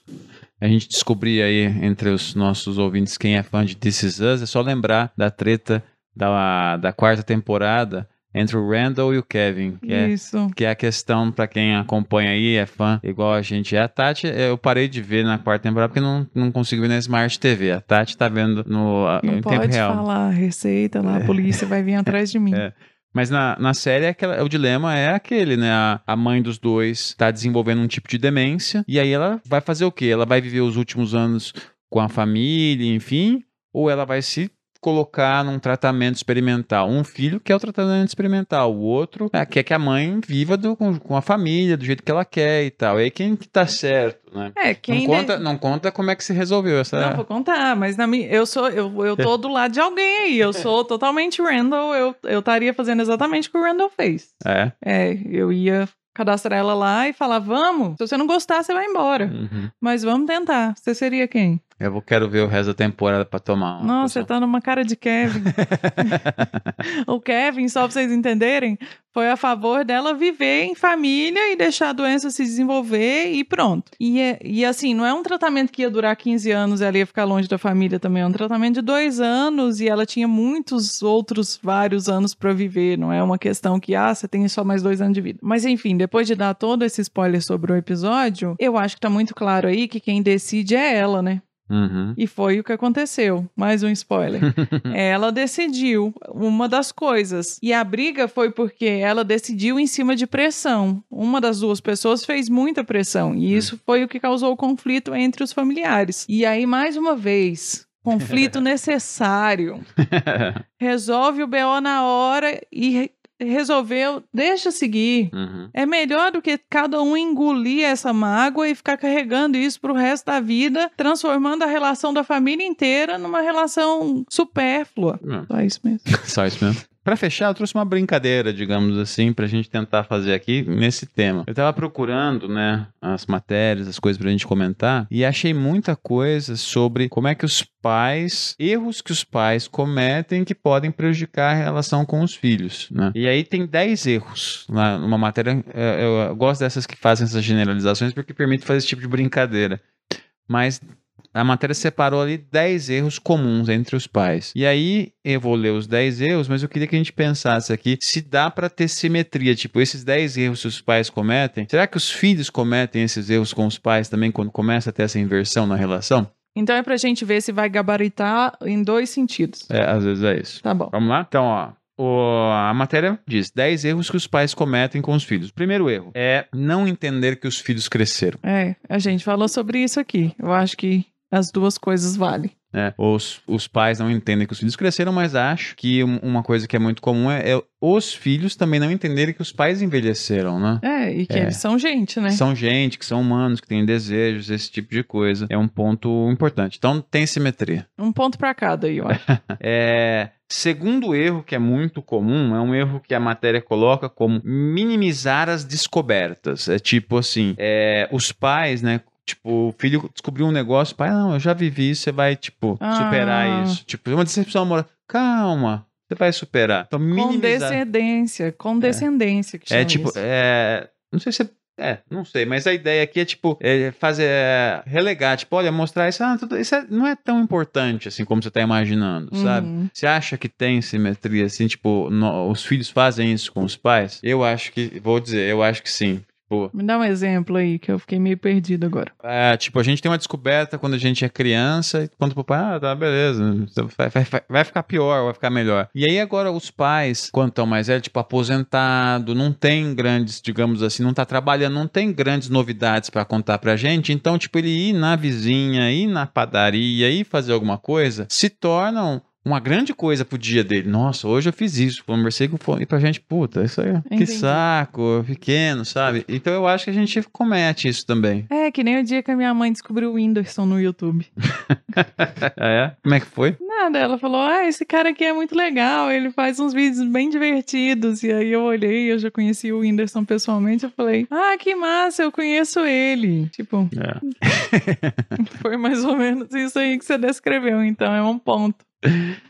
a gente descobrir aí entre os nossos ouvintes quem é fã de This Is Us, é só lembrar da treta da, da quarta temporada entre o Randall e o Kevin, que é, Isso. que é a questão para quem acompanha aí, é fã igual a gente. A Tati, eu parei de ver na quarta temporada porque não, não consigo ver na Smart TV. A Tati tá vendo no não em tempo real. Pode falar receita lá, a polícia vai vir atrás de mim. É. Mas na, na série, é aquela, o dilema é aquele, né? A, a mãe dos dois tá desenvolvendo um tipo de demência. E aí ela vai fazer o quê? Ela vai viver os últimos anos com a família, enfim. Ou ela vai se colocar num tratamento experimental. Um filho quer o tratamento experimental, o outro é, quer que a mãe viva do, com, com, a família, do jeito que ela quer e tal. E aí quem que tá certo, né? É, quem não, conta, de... não conta como é que se resolveu essa... Não, vou contar, mas na minha, eu sou, eu, eu tô do lado de alguém aí, eu sou totalmente Randall, eu, eu estaria fazendo exatamente o que o Randall fez. É? É, eu ia cadastrar ela lá e falar, vamos, se você não gostar, você vai embora. Uhum. Mas vamos tentar. Você seria quem? Eu quero ver o resto da temporada pra tomar um. Nossa, você tá numa cara de Kevin. o Kevin, só pra vocês entenderem, foi a favor dela viver em família e deixar a doença se desenvolver e pronto. E, é, e assim, não é um tratamento que ia durar 15 anos e ela ia ficar longe da família também. É um tratamento de dois anos e ela tinha muitos outros vários anos para viver. Não é uma questão que, ah, você tem só mais dois anos de vida. Mas enfim, depois de dar todo esse spoiler sobre o episódio, eu acho que tá muito claro aí que quem decide é ela, né? Uhum. E foi o que aconteceu. Mais um spoiler. ela decidiu uma das coisas. E a briga foi porque ela decidiu em cima de pressão. Uma das duas pessoas fez muita pressão. E hum. isso foi o que causou o conflito entre os familiares. E aí, mais uma vez, conflito necessário. Resolve o BO na hora e resolveu, deixa seguir. Uhum. É melhor do que cada um engolir essa mágoa e ficar carregando isso pro resto da vida, transformando a relação da família inteira numa relação supérflua. É. Só isso mesmo. Só isso mesmo. Pra fechar, eu trouxe uma brincadeira, digamos assim, pra gente tentar fazer aqui nesse tema. Eu tava procurando, né, as matérias, as coisas pra gente comentar, e achei muita coisa sobre como é que os pais, erros que os pais cometem que podem prejudicar a relação com os filhos, né? E aí tem 10 erros na, numa matéria, é, eu gosto dessas que fazem essas generalizações porque permite fazer esse tipo de brincadeira. Mas a matéria separou ali 10 erros comuns entre os pais. E aí eu vou ler os 10 erros, mas eu queria que a gente pensasse aqui se dá para ter simetria, tipo, esses 10 erros que os pais cometem, será que os filhos cometem esses erros com os pais também quando começa a ter essa inversão na relação? Então é pra gente ver se vai gabaritar em dois sentidos. É, às vezes é isso. Tá bom. Vamos lá? Então, ó. O- a matéria diz 10 erros que os pais cometem com os filhos. Primeiro erro é não entender que os filhos cresceram. É, a gente falou sobre isso aqui. Eu acho que as duas coisas valem. Né? Os, os pais não entendem que os filhos cresceram, mas acho que um- uma coisa que é muito comum é, é os filhos também não entenderem que os pais envelheceram, né? É, e que É. eles são gente, né? São gente, que são humanos, que têm desejos, esse tipo de coisa. É um ponto importante. Então tem simetria. Um ponto pra cada aí, acho. É, segundo erro, que é muito comum, é um erro que a matéria coloca como minimizar as descobertas. É tipo assim, é, os pais, né? Tipo, o filho descobriu um negócio, pai, não, eu já vivi isso, você vai, tipo, Ah. superar isso. Tipo, uma decepção amorosa. Calma, você vai superar. Então, minimizar. Condescendência, condescendência que chama É tipo, isso. é. Não sei se é. É, não sei, mas a ideia aqui é tipo é fazer é, relegar, tipo, olha, mostrar isso, ah, tudo, isso é- não é tão importante assim como você tá imaginando, sabe? Uhum. Você acha que tem simetria assim, tipo, no- os filhos fazem isso com os pais? Eu acho que, vou dizer, eu acho que sim. Tipo, Me dá um exemplo aí, que eu fiquei meio perdido agora. é, tipo, a gente tem uma descoberta quando a gente é criança e conta pro pai, ah, tá, beleza, vai, vai, vai- ficar pior, vai ficar melhor. E aí agora os pais, quando estão mais velhos, tipo, aposentado, não tem grandes, digamos assim, não tá trabalhando, não tem grandes novidades pra contar pra gente, então, tipo, ele ir na vizinha, ir na padaria, ir fazer alguma coisa, se tornam uma grande coisa pro dia dele. Nossa, hoje eu fiz isso, conversei com fome. E pra gente, puta, isso aí, que Entendi. saco, pequeno, sabe? Então eu acho que a gente comete isso também. É, que nem o dia que a minha mãe descobriu o Whindersson no YouTube. Ah, é? Como é que foi? Nada, ela falou: Ah, esse cara aqui é muito legal, ele faz uns vídeos bem divertidos. E aí eu olhei, eu já conheci o Whindersson pessoalmente, eu falei: Ah, que massa, eu conheço ele. Tipo, É. foi mais ou menos isso aí que você descreveu, então é um ponto.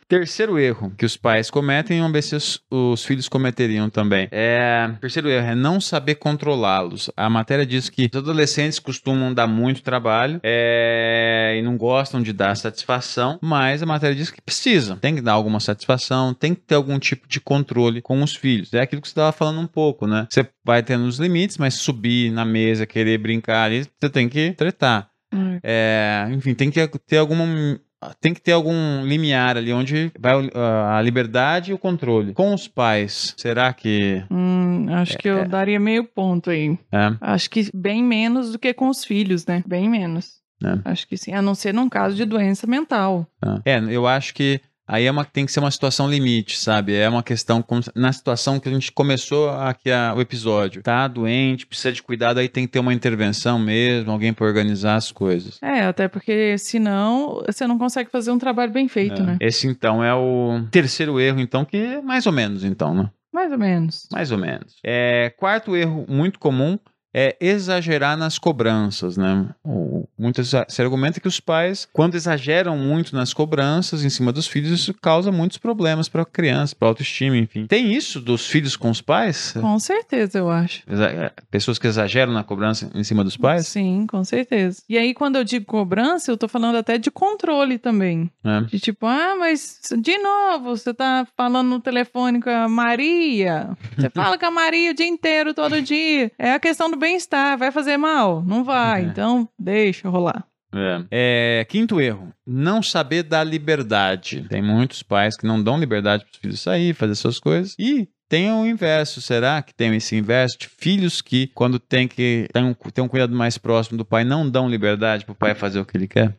Terceiro erro que os pais cometem, vamos ver se os, os filhos cometeriam também. É, terceiro erro é não saber controlá-los. A matéria diz que os adolescentes costumam dar muito trabalho é, e não gostam de dar satisfação, mas a matéria diz que precisam. Tem que dar alguma satisfação, tem que ter algum tipo de controle com os filhos. É aquilo que você estava falando um pouco, né? Você vai tendo os limites, mas subir na mesa, querer brincar ali, você tem que tretar. É, enfim, tem que ter alguma. Tem que ter algum limiar ali onde vai a liberdade e o controle. Com os pais, será que. Hum, acho que eu daria meio ponto aí. É, Acho que bem menos do que com os filhos, né? Bem menos. É. Acho que sim. A não ser num caso de doença mental. é, eu acho que aí é uma, tem que ser uma situação limite, sabe? É uma questão como- na situação que a gente começou aqui a- o episódio. Tá doente, precisa de cuidado, aí tem que ter uma intervenção mesmo, alguém para organizar as coisas. É, até porque senão você não consegue fazer um trabalho bem feito, É. né? Esse então é o terceiro erro, então, que é mais ou menos, então, né? Mais ou menos. Mais ou menos. É, quarto erro muito comum é exagerar nas cobranças, né? O- Muitas se argumenta que os pais, quando exageram muito nas cobranças em cima dos filhos, isso causa muitos problemas para a criança, para autoestima, enfim. Tem isso dos filhos com os pais? Com certeza, eu acho. É, Pessoas que exageram na cobrança em cima dos pais? Sim, com certeza. E aí, quando eu digo cobrança, eu tô falando até de controle também. né? De tipo, ah, mas de novo, você tá falando no telefone com a Maria. Você fala com a Maria o dia inteiro, todo dia. É a questão do bem-estar. Vai fazer mal? Não vai. É. Então, deixa rolar. É. É, quinto erro, não saber dar liberdade. Tem muitos pais que não dão liberdade para os filhos sair, fazer suas coisas. E tem o inverso, será que tem esse inverso de filhos que, quando tem que ter um, ter um cuidado mais próximo do pai, não dão liberdade para o pai fazer o que ele quer?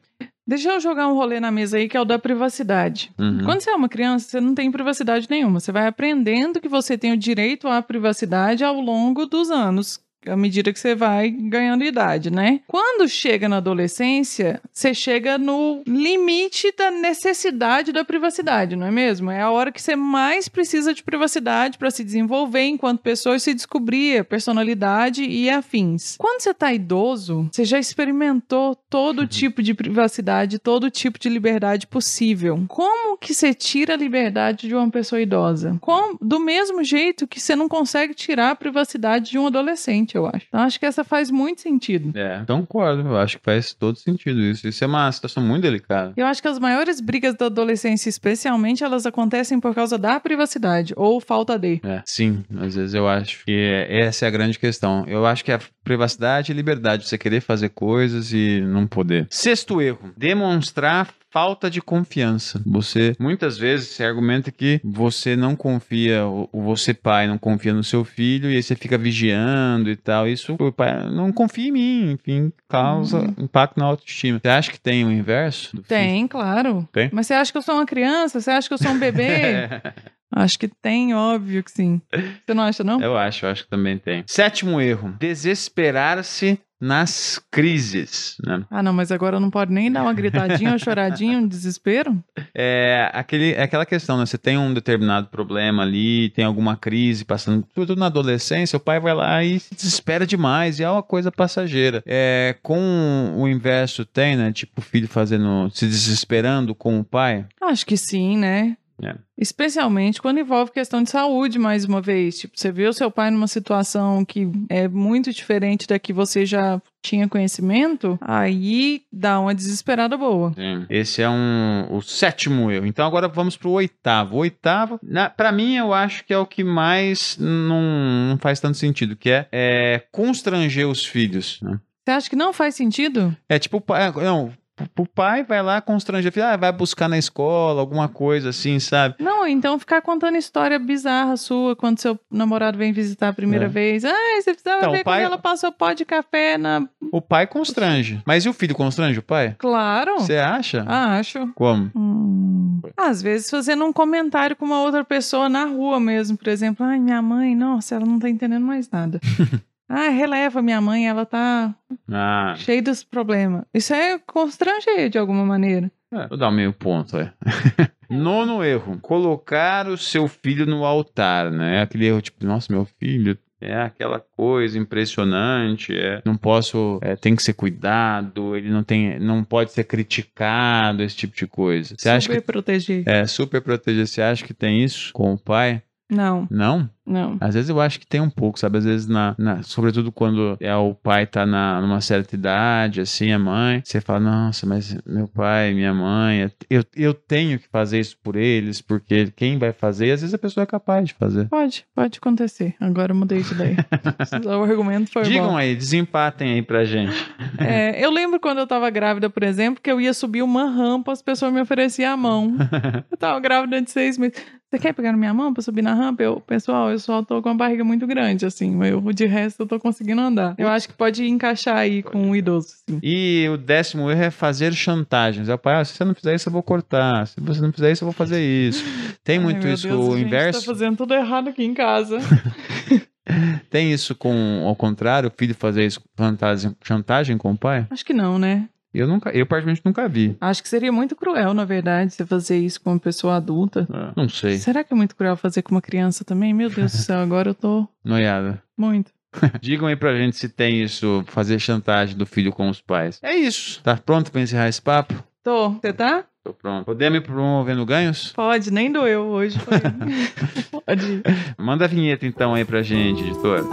Deixa eu jogar um rolê na mesa aí que é o da privacidade. Uhum. Quando você é uma criança, você não tem privacidade nenhuma. Você vai aprendendo que você tem o direito à privacidade ao longo dos anos. À medida que você vai ganhando idade, né? Quando chega na adolescência, você chega no limite da necessidade da privacidade, não é mesmo? É a hora que você mais precisa de privacidade para se desenvolver enquanto pessoa e se descobrir a personalidade e afins. Quando você tá idoso, você já experimentou todo tipo de privacidade, todo tipo de liberdade possível. Como que você tira a liberdade de uma pessoa idosa? Com, do mesmo jeito que você não consegue tirar a privacidade de um adolescente, eu acho. Então, acho que essa faz muito sentido. É, concordo. Eu acho que faz todo sentido isso. Isso é uma situação muito delicada. Eu acho que as maiores brigas da adolescência, especialmente, elas acontecem por causa da privacidade ou falta de. É, sim, às vezes eu acho que é- essa é a grande questão. Eu acho que a privacidade e liberdade, você querer fazer coisas e não poder. Sexto erro, demonstrar falta de confiança. Você, muitas vezes, se argumenta que você não confia, o você pai não confia no seu filho e aí você fica vigiando e tal. Isso, o pai não confia em mim, enfim, causa impacto na autoestima. Você acha que tem o inverso? do filho? Tem, claro. Tem? Mas você acha que eu sou uma criança? Você acha que eu sou um bebê? acho que tem, óbvio que sim. Você não acha, não? Eu acho, eu acho que também tem. Sétimo erro: desesperar-se nas crises. Né? Ah, não, mas agora não pode nem dar uma gritadinha, uma choradinha, um desespero? É, aquele, é aquela questão, né? Você tem um determinado problema ali, tem alguma crise passando, tudo na adolescência, o pai vai lá e se desespera demais, e é uma coisa passageira. É, com o inverso tem, né? Tipo, o filho fazendo, se desesperando com o pai. Acho que sim, né? É. Especialmente quando envolve questão de saúde, mais uma vez. Tipo, você vê o seu pai numa situação que é muito diferente da que você já tinha conhecimento, aí dá uma desesperada boa. Sim. Esse é um, o sétimo erro. Então agora vamos pro oitavo. O oitavo, na, pra mim, eu acho que é o que mais não, não faz tanto sentido, que é, é constranger os filhos. né? Você acha que não faz sentido? É tipo, pai- não, o pai vai lá constranger, o filho, ah, vai buscar na escola, alguma coisa assim, sabe? Não, então ficar contando história bizarra sua quando seu namorado vem visitar a primeira É. vez. Ah, você precisava Então, ver pai- quando ela passou pó de café na. O pai constrange. Mas e o filho constrange o pai? Claro! Você acha? Acho. Como? Hum. Às vezes fazendo um comentário com uma outra pessoa na rua mesmo, por exemplo, ai, minha mãe, nossa, ela não tá entendendo mais nada. ah, releva minha mãe, ela tá Ah, cheia dos problemas. Isso é constranger de alguma maneira. é, vou dar meio ponto, é. Nono erro, colocar o seu filho no altar, né? É aquele erro tipo, nossa, meu filho é aquela coisa impressionante, é, não posso, é, tem que ser cuidado, ele não tem, não pode ser criticado, esse tipo de coisa. Você acha Super que proteger. é super proteger? Você acha que tem isso com o pai? Não, Não? não. Às vezes eu acho que tem um pouco, sabe? Às vezes, na, na- sobretudo quando é o pai tá na, numa certa idade, assim, a mãe, você fala, nossa, mas meu pai, minha mãe, eu, eu tenho que fazer isso por eles, porque quem vai fazer, às vezes a pessoa é capaz de fazer. Pode, pode acontecer. Agora eu mudei de ideia. o argumento foi Digam bom. aí, desempatem aí pra gente. É, eu lembro quando eu tava grávida, por exemplo, que eu ia subir uma rampa, as pessoas me ofereciam a mão. Eu tava grávida de seis meses. Você quer pegar na minha mão pra subir na rampa? Eu, pessoal, eu só tô com uma barriga muito grande, assim. mas Eu, de resto, eu tô conseguindo andar. Eu acho que pode encaixar aí com um idoso, sim. E o décimo erro é fazer chantagens. É pai, ah, se você não fizer isso, eu vou cortar. Se você não fizer isso, eu vou fazer isso. Tem muito isso, Deus, o a gente inverso. tá fazendo tudo errado aqui em casa. Tem isso com, ao contrário, o filho fazer isso, chantagem, chantagem com o pai? acho que não, né? Eu nunca, eu particularmente nunca vi. Acho que seria muito cruel, na verdade, você fazer isso com uma pessoa adulta. Não sei. Será que é muito cruel fazer com uma criança também? Meu Deus do céu, agora eu tô Noiada. muito. Digam aí pra gente se tem isso, fazer chantagem do filho com os pais. É isso. Tá pronto pra encerrar esse papo? Tô. Você tá? Tô pronto. Podemos ir promovendo ganhos? Pode, nem doeu hoje. Pode. Manda a vinheta então aí pra gente, editor.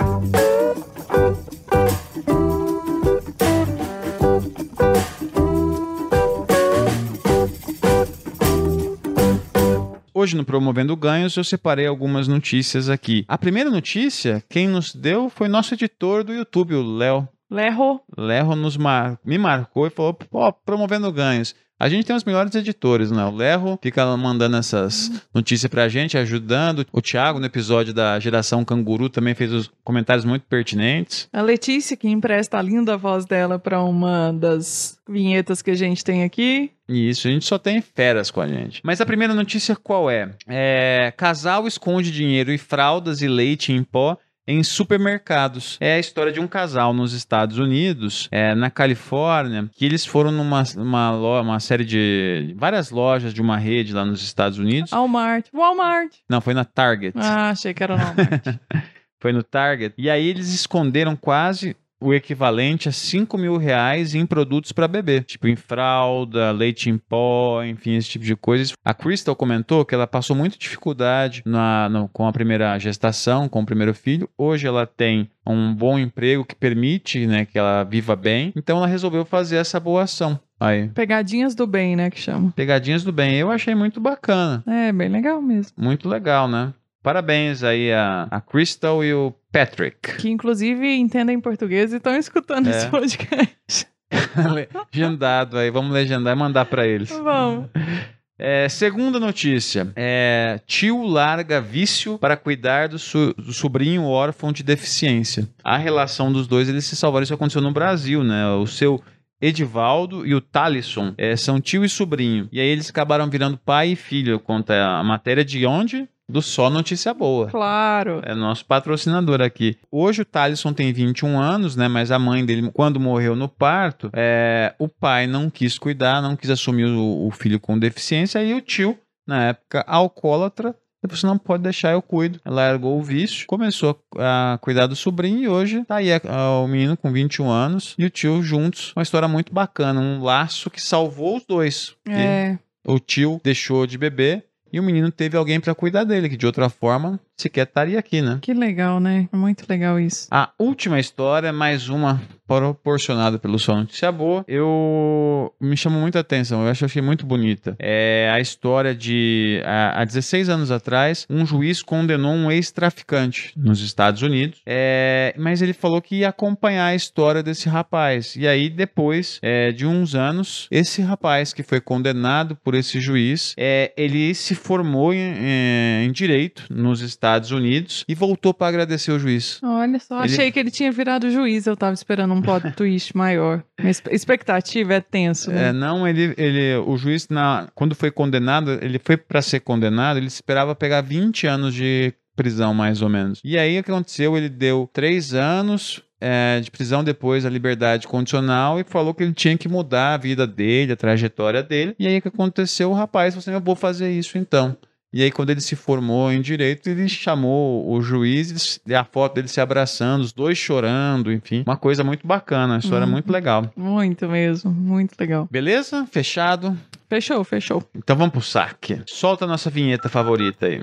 Hoje no Promovendo Ganhos eu separei algumas notícias aqui. A primeira notícia, quem nos deu foi nosso editor do YouTube, o Léo. Lerro. Lerro nos mar... me marcou e falou, pô, promovendo ganhos. A gente tem os melhores editores, né? O Lerro fica mandando essas notícias pra gente, ajudando. O Thiago, no episódio da Geração Canguru, também fez os comentários muito pertinentes. A Letícia, que empresta a linda voz dela pra uma das vinhetas que a gente tem aqui. Isso, a gente só tem feras com a gente. Mas a primeira notícia qual é? é casal esconde dinheiro e fraldas e leite em pó em supermercados. É a história de um casal nos Estados Unidos, é, na Califórnia, que eles foram numa uma, uma série de várias lojas de uma rede lá nos Estados Unidos. Walmart. Walmart. Não, foi na Target. Ah, achei que era Walmart. foi no Target. E aí eles esconderam quase o equivalente a 5 mil reais em produtos para bebê, tipo em fralda, leite em pó, enfim, esse tipo de coisas. A Crystal comentou que ela passou muita dificuldade na, no, com a primeira gestação, com o primeiro filho. Hoje ela tem um bom emprego que permite né, que ela viva bem, então ela resolveu fazer essa boa ação. Aí. Pegadinhas do bem, né, que chama. Pegadinhas do bem. Eu achei muito bacana. É, bem legal mesmo. Muito legal, né? Parabéns aí a, a Crystal e o Patrick. Que inclusive entendem português e estão escutando É. esse podcast. legendado aí, vamos legendar e mandar pra eles. Vamos. É, segunda notícia: é, tio larga vício para cuidar do, so- do sobrinho órfão de deficiência. A relação dos dois eles se salvaram. Isso aconteceu no Brasil, né? O seu Edivaldo e o Talisson é, são tio e sobrinho. E aí eles acabaram virando pai e filho. Conta a matéria de onde? Do Só Notícia Boa. Claro. É nosso patrocinador aqui. Hoje o Thalisson tem 21 anos, né? Mas a mãe dele, quando morreu no parto, é, o pai não quis cuidar, não quis assumir o, o filho com deficiência. E o tio, na época, alcoólatra, falou assim, não pode deixar, eu cuido. Ela largou o vício, começou a cuidar do sobrinho e hoje tá aí a- a- o menino com 21 anos e o tio juntos. Uma história muito bacana, um laço que salvou os dois. É. o tio deixou de beber e o menino teve alguém pra cuidar dele, que de outra forma sequer estaria aqui, né? Que legal, né? Muito legal isso. A última história, mais uma proporcionada pelo Só Notícia Boa, eu me chamou muita atenção, eu acho- achei muito bonita. É a história de, há há 16 anos atrás, um juiz condenou um ex-traficante nos Estados Unidos, é, mas ele falou que ia acompanhar a história desse rapaz. E aí, depois é, de uns anos, esse rapaz que foi condenado por esse juiz, é, ele se formou em, em- em Direito nos Estados Unidos e voltou para agradecer o juiz. Olha só, Ele- achei que ele tinha virado juiz. Eu tava esperando um plot twist maior. Minha expectativa é tenso, né? É, não, ele, ele, o juiz, na, quando foi condenado, ele foi para ser condenado, ele esperava pegar 20 anos de prisão, mais ou menos. E aí o que aconteceu? Ele deu três anos é, de prisão depois a liberdade condicional e falou que ele tinha que mudar a vida dele, a trajetória dele. E aí o que aconteceu? O rapaz falou assim: eu vou fazer isso então. E aí, quando ele se formou em direito, ele chamou o juiz e a foto dele se abraçando, os dois chorando, enfim. Uma coisa muito bacana, uma história Uhum. muito legal. Muito mesmo, muito legal. Beleza? Fechado? Fechou, fechou. Então vamos pro saque. Solta a nossa vinheta favorita aí.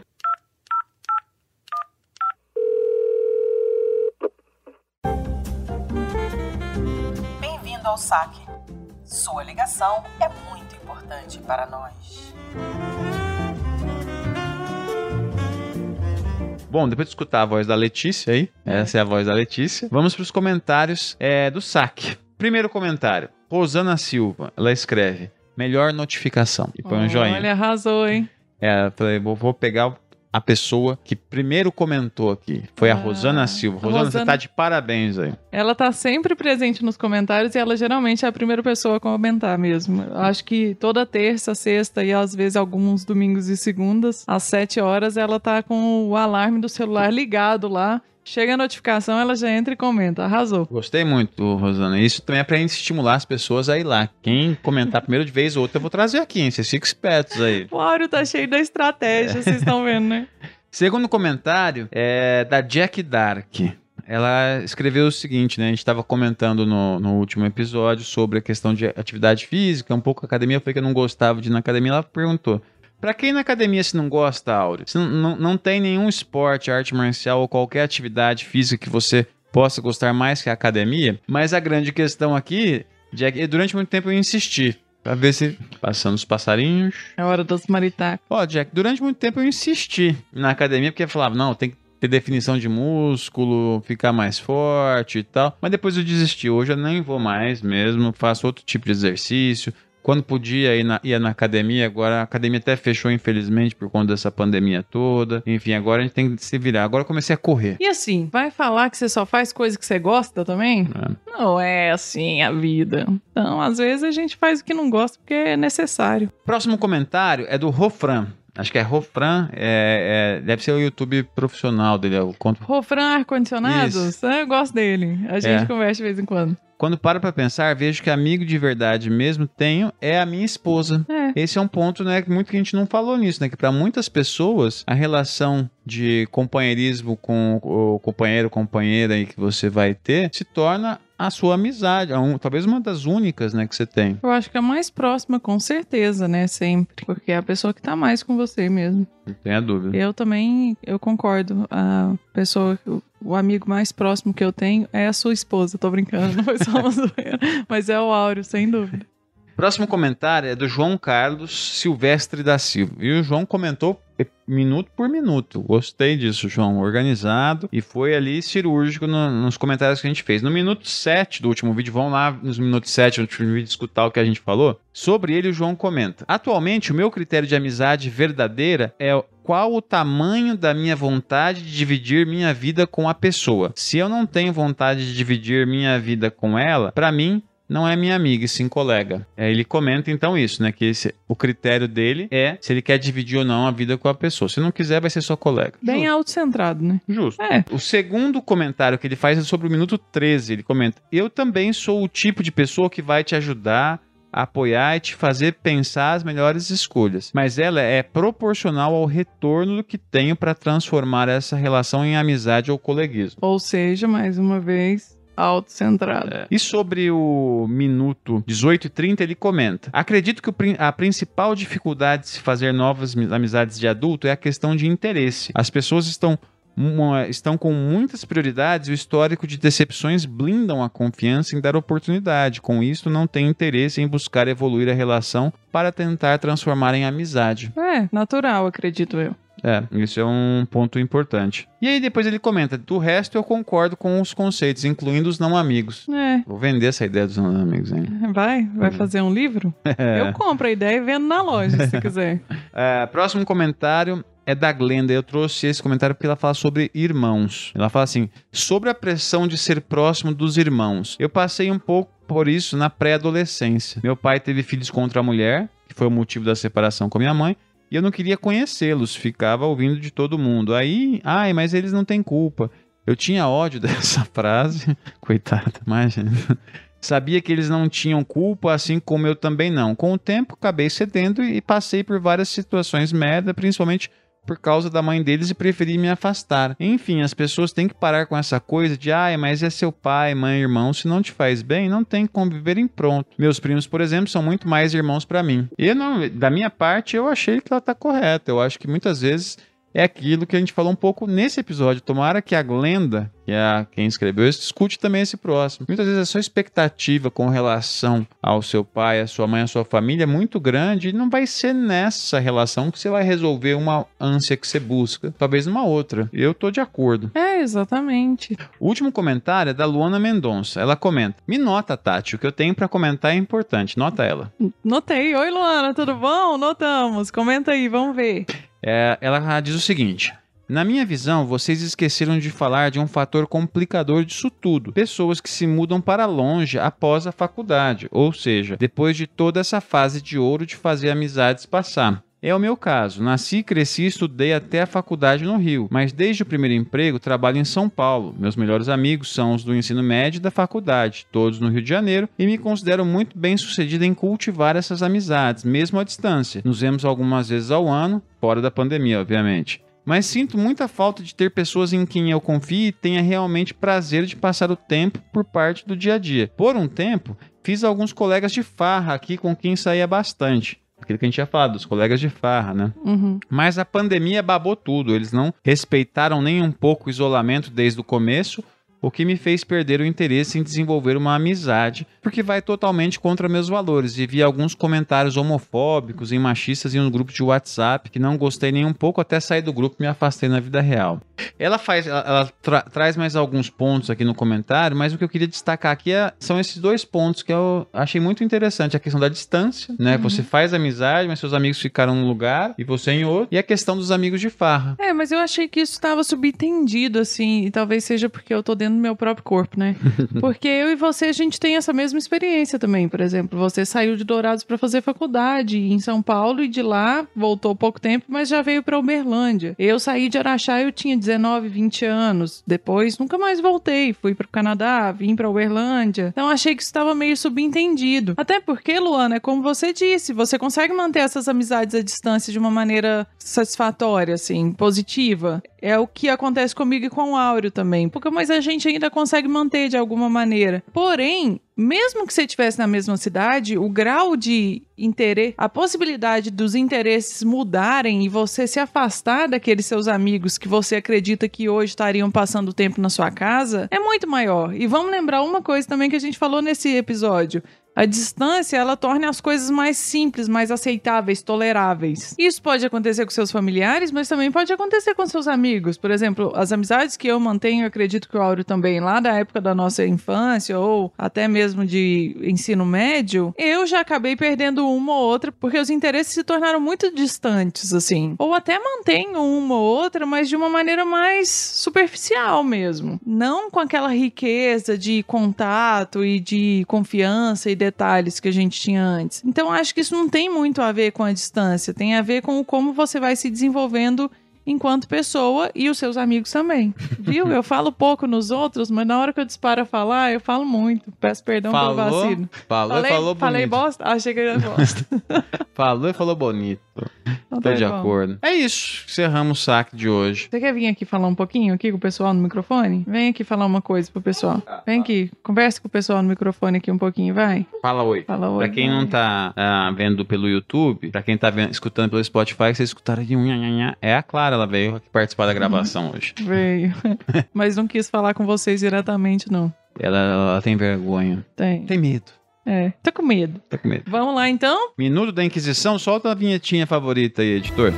Bem-vindo ao saque. Sua ligação é muito importante para nós. Bom, depois de escutar a voz da Letícia aí, essa é a voz da Letícia, vamos pros comentários é, do saque. Primeiro comentário. Rosana Silva, ela escreve, melhor notificação. E põe um joinha. Olha, arrasou, hein? É, eu falei, vou, pegar a pessoa que primeiro comentou aqui. Foi a Ah, Rosana Silva. Rosana, você Rosana- tá de parabéns aí. Ela tá sempre presente nos comentários e ela geralmente é a primeira pessoa a comentar mesmo. Acho que toda terça, sexta e às vezes alguns domingos e segundas, às sete horas, ela tá com o alarme do celular ligado lá. Chega a notificação, ela já entra e comenta. Arrasou. Gostei muito, Rosana. Isso também é pra gente estimular as pessoas a ir lá. Quem comentar primeiro de vez ou outra, eu vou trazer aqui, hein? Vocês ficam espertos aí. O áudio tá cheio da estratégia, vocês estão vendo, né? Segundo comentário é da Jack Dark. Ela escreveu o seguinte, né? A gente estava comentando no, no último episódio sobre a questão de atividade física, um pouco academia. Eu falei que eu não gostava de ir na academia. Ela perguntou: Pra quem na academia se não gosta, Áureo? Se não, não, não tem nenhum esporte, arte marcial ou qualquer atividade física que você possa gostar mais que a academia? Mas a grande questão aqui, Jack, e durante muito tempo eu insisti. Pra ver se. Passando os passarinhos. É hora das maritacas. Ó, Jack, durante muito tempo eu insisti na academia, porque eu falava, não, tem que ter definição de músculo, ficar mais forte e tal. Mas depois eu desisti. Hoje eu nem vou mais mesmo, faço outro tipo de exercício. Quando podia ir na, ia na academia, agora a academia até fechou, infelizmente, por conta dessa pandemia toda. Enfim, agora a gente tem que se virar. Agora eu comecei a correr. E assim, vai falar que você só faz coisa que você gosta também? É. Não é assim a vida. Então, às vezes a gente faz o que não gosta porque é necessário. Próximo comentário é do Rofran. Acho que é Rofran, é, é- deve ser o YouTube profissional dele. é o conto- Rofran ar-condicionados, eu gosto dele. A gente É. conversa de vez em quando. Quando paro pra pensar, vejo que amigo de verdade mesmo tenho é a minha esposa. É. Esse é um ponto, né, que muito que a gente não falou nisso, né, que para muitas pessoas a relação de companheirismo com o companheiro, companheira aí que você vai ter se torna a sua amizade, a um- talvez uma das únicas, né, que você tem. Eu acho que a mais próxima, com certeza, né? Sempre. Porque é a pessoa que tá mais com você mesmo. Não tenha dúvida. Eu também, eu concordo. A pessoa, o- amigo mais próximo que eu tenho é a sua esposa. Tô brincando, não foi só uma zoeira. Mas é o Áureo, sem dúvida. Próximo comentário é do João Carlos Silvestre da Silva. E o João comentou minuto por minuto. Gostei disso, João. Organizado e foi ali cirúrgico no- nos comentários que a gente fez. No minuto 7 do último vídeo, vão lá nos minutos 7 do último vídeo escutar o que a gente falou. Sobre ele, o João comenta: Atualmente, o meu critério de amizade verdadeira é qual o tamanho da minha vontade de dividir minha vida com a pessoa. Se eu não tenho vontade de dividir minha vida com ela, pra mim não é minha amiga, e sim colega. É, ele comenta então isso, né? Que esse- o critério dele é se ele quer dividir ou não a vida com a pessoa. Se não quiser, vai ser só colega. Bem Justo. autocentrado, né? Justo. É. O segundo comentário que ele faz é sobre o minuto 13. Ele comenta: Eu também sou o tipo de pessoa que vai te ajudar, apoiar e te fazer pensar as melhores escolhas. Mas ela é proporcional ao retorno que tenho para transformar essa relação em amizade ou coleguismo. Ou seja, mais uma vez, autocentrado. É. E sobre o minuto 18 e 30, ele comenta: Acredito que a principal dificuldade de se fazer novas mi- amizades de adulto é a questão de interesse. As pessoas estão. mu- Estão com muitas prioridades e o histórico de decepções blindam a confiança em dar oportunidade. Com isso, não tem interesse em buscar evoluir a relação para tentar transformar em amizade. É, natural, acredito eu. É, isso é um ponto importante. E aí depois ele comenta: do resto eu concordo com os conceitos, incluindo os não amigos. É. Vou vender essa ideia dos não amigos, hein? Vai? Vai Uhum. fazer um livro? É. Eu compro a ideia e vendo na loja, se quiser. É, próximo comentário é da Glenda. Eu trouxe esse comentário porque ela fala sobre irmãos. Ela fala assim: sobre a pressão de ser próximo dos irmãos. Eu passei um pouco por isso na pré-adolescência. Meu pai teve filhos com outra mulher, que foi o motivo da separação com minha mãe. E eu não queria conhecê-los, ficava ouvindo de todo mundo. Aí, ai, mas eles não têm culpa. Eu tinha ódio dessa frase. Coitada, imagina. Sabia que eles não tinham culpa, assim como eu também não. Com o tempo, acabei cedendo e passei por várias situações merda, principalmente por causa da mãe deles e preferi me afastar. Enfim, as pessoas têm que parar com essa coisa de, ai, mas é seu pai, mãe, irmão, se não te faz bem, não tem que conviver em pronto. Meus primos, por exemplo, são muito mais irmãos pra mim. E não, da minha parte, eu achei que ela tá correta. Eu acho que muitas vezes é aquilo que a gente falou um pouco nesse episódio. Tomara que a Glenda, que é a- quem escreveu isso, escute também esse próximo. Muitas vezes a sua expectativa com relação ao seu pai, à sua mãe, à sua família é muito grande e não vai ser nessa relação que você vai resolver uma ânsia que você busca. Talvez numa outra. Eu tô de acordo. É, exatamente. O último comentário é da Luana Mendonça. Ela comenta: Me nota, Tati, o que eu tenho pra comentar é importante. Nota ela. Notei. Oi, Luana, tudo bom? Notamos. Comenta aí, vamos ver. É, ela diz o seguinte. Na minha visão, vocês esqueceram de falar de um fator complicador disso tudo. Pessoas que se mudam para longe após a faculdade, ou seja, depois de toda essa fase de ouro de fazer amizades passar. É o meu caso. Nasci, cresci e estudei até a faculdade no Rio, mas desde o primeiro emprego trabalho em São Paulo. Meus melhores amigos são os do ensino médio e da faculdade, todos no Rio de Janeiro, e me considero muito bem sucedido em cultivar essas amizades, mesmo à distância. Nos vemos algumas vezes ao ano, fora da pandemia, obviamente. Mas sinto muita falta de ter pessoas em quem eu confie e tenha realmente prazer de passar o tempo por parte do dia a dia. Por um tempo, fiz alguns colegas de farra aqui com quem saía bastante. Aquilo que a gente tinha falado, dos colegas de farra, né? Uhum. Mas a pandemia babou tudo. Eles não respeitaram nem um pouco o isolamento desde o começo, o que me fez perder o interesse em desenvolver uma amizade, porque vai totalmente contra meus valores. E vi alguns comentários homofóbicos e machistas em um grupo de WhatsApp que não gostei nem um pouco, até sair do grupo e me afastei na vida real. Ela faz, ela, ela tra traz mais alguns pontos aqui no comentário, mas o que eu queria destacar aqui é, são esses dois pontos que eu achei muito interessante: a questão da distância, né? Uhum. Você faz amizade, mas seus amigos ficaram num lugar e você em outro, e a questão dos amigos de farra. É, mas eu achei que isso estava subentendido, assim, e talvez seja porque eu tô dentro do meu próprio corpo, né? porque eu e você, a gente tem essa mesma experiência também. Por exemplo, você saiu de Dourados para fazer faculdade em São Paulo e de lá voltou pouco tempo, mas já veio para Uberlândia. Eu saí de Araxá, eu tinha 19, 20 anos. Depois nunca mais voltei, fui para o Canadá, vim para Uberlândia. Então achei que isso estava meio subentendido. Até porque, Luana, é como você disse, você consegue manter essas amizades à distância de uma maneira satisfatória, assim, positiva. É o que acontece comigo e com o Áureo também. Porque, mas a gente ainda consegue manter de alguma maneira. Porém, mesmo que você estivesse na mesma cidade, o grau de interesse, a possibilidade dos interesses mudarem e você se afastar daqueles seus amigos que você acredita que hoje estariam passando tempo na sua casa é muito maior. E vamos lembrar uma coisa também que a gente falou nesse episódio. A distância, ela torna as coisas mais simples, mais aceitáveis, toleráveis. Isso pode acontecer com seus familiares, mas também pode acontecer com seus amigos. Por exemplo, as amizades que eu mantenho, eu acredito que o Áureo também, lá da época da nossa infância ou até mesmo de ensino médio, eu já acabei perdendo uma ou outra porque os interesses se tornaram muito distantes, assim. Ou até mantenho uma ou outra, mas de uma maneira mais superficial mesmo. Não com aquela riqueza de contato e de confiança e detalhes que a gente tinha antes. Então acho que isso não tem muito a ver com a distância, tem a ver com como você vai se desenvolvendo enquanto pessoa e os seus amigos também. Viu? Eu falo pouco nos outros, mas na hora que eu disparo a falar, eu falo muito. Peço perdão falou, pelo vacilo. Falou falei, falou bonito. Falei bosta? Achei que era bosta. falou e falou bonito. Não Tô tá de bom. acordo. É isso. Encerramos o saque de hoje. Você quer vir aqui falar um pouquinho aqui com o pessoal no microfone? Vem aqui falar uma coisa pro pessoal. Vem aqui. Conversa com o pessoal no microfone aqui um pouquinho, vai. Fala oi. Fala oi. Pra quem vai. não tá uh, vendo pelo YouTube, pra quem tá vendo, escutando pelo Spotify, vocês escutaram de um É a Clara, ela veio aqui participar da gravação hoje. Veio. Mas não quis falar com vocês diretamente, não. Ela, ela tem vergonha. Tem. Tem medo. É, tô com medo. Tô com medo. Vamos lá então? Minuto da Inquisição, solta a vinhetinha favorita aí, editor.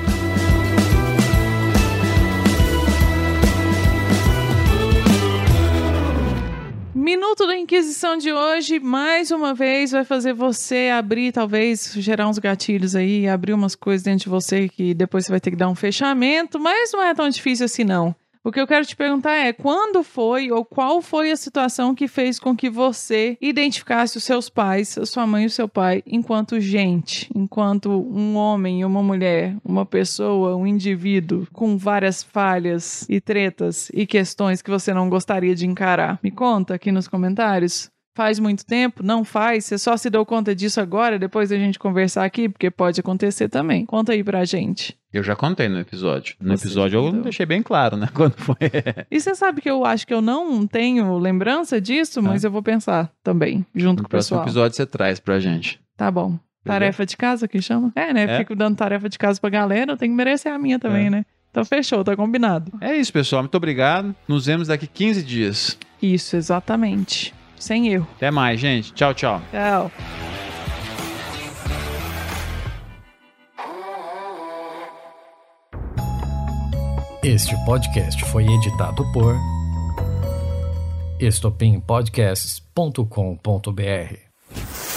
Minuto da Inquisição de hoje, mais uma vez, vai fazer você abrir, talvez, gerar uns gatilhos aí, abrir umas coisas dentro de você que depois você vai ter que dar um fechamento, mas não é tão difícil assim, não. O que eu quero te perguntar é quando foi ou qual foi a situação que fez com que você identificasse os seus pais, a sua mãe e o seu pai, enquanto gente, enquanto um homem e uma mulher, uma pessoa, um indivíduo com várias falhas e tretas e questões que você não gostaria de encarar? Me conta aqui nos comentários. Faz muito tempo? Não faz? Você só se deu conta disso agora, depois da gente conversar aqui? Porque pode acontecer também. Conta aí pra gente. Eu já contei no episódio. No você episódio eu deixei bem claro, né? Quando foi. e você sabe que eu acho que eu não tenho lembrança disso, mas é. eu vou pensar também, junto no com o pessoal. No próximo episódio você traz pra gente. Tá bom. Tarefa de casa que chama? É, né? É? Fico dando tarefa de casa pra galera, eu tenho que merecer a minha também, é. né? Então fechou, tá combinado. É isso, pessoal. Muito obrigado. Nos vemos daqui 15 dias. Isso, exatamente. Sem erro. Até mais, gente. Tchau, tchau. Tchau. Este podcast foi editado por estopimpodcasts.com.br.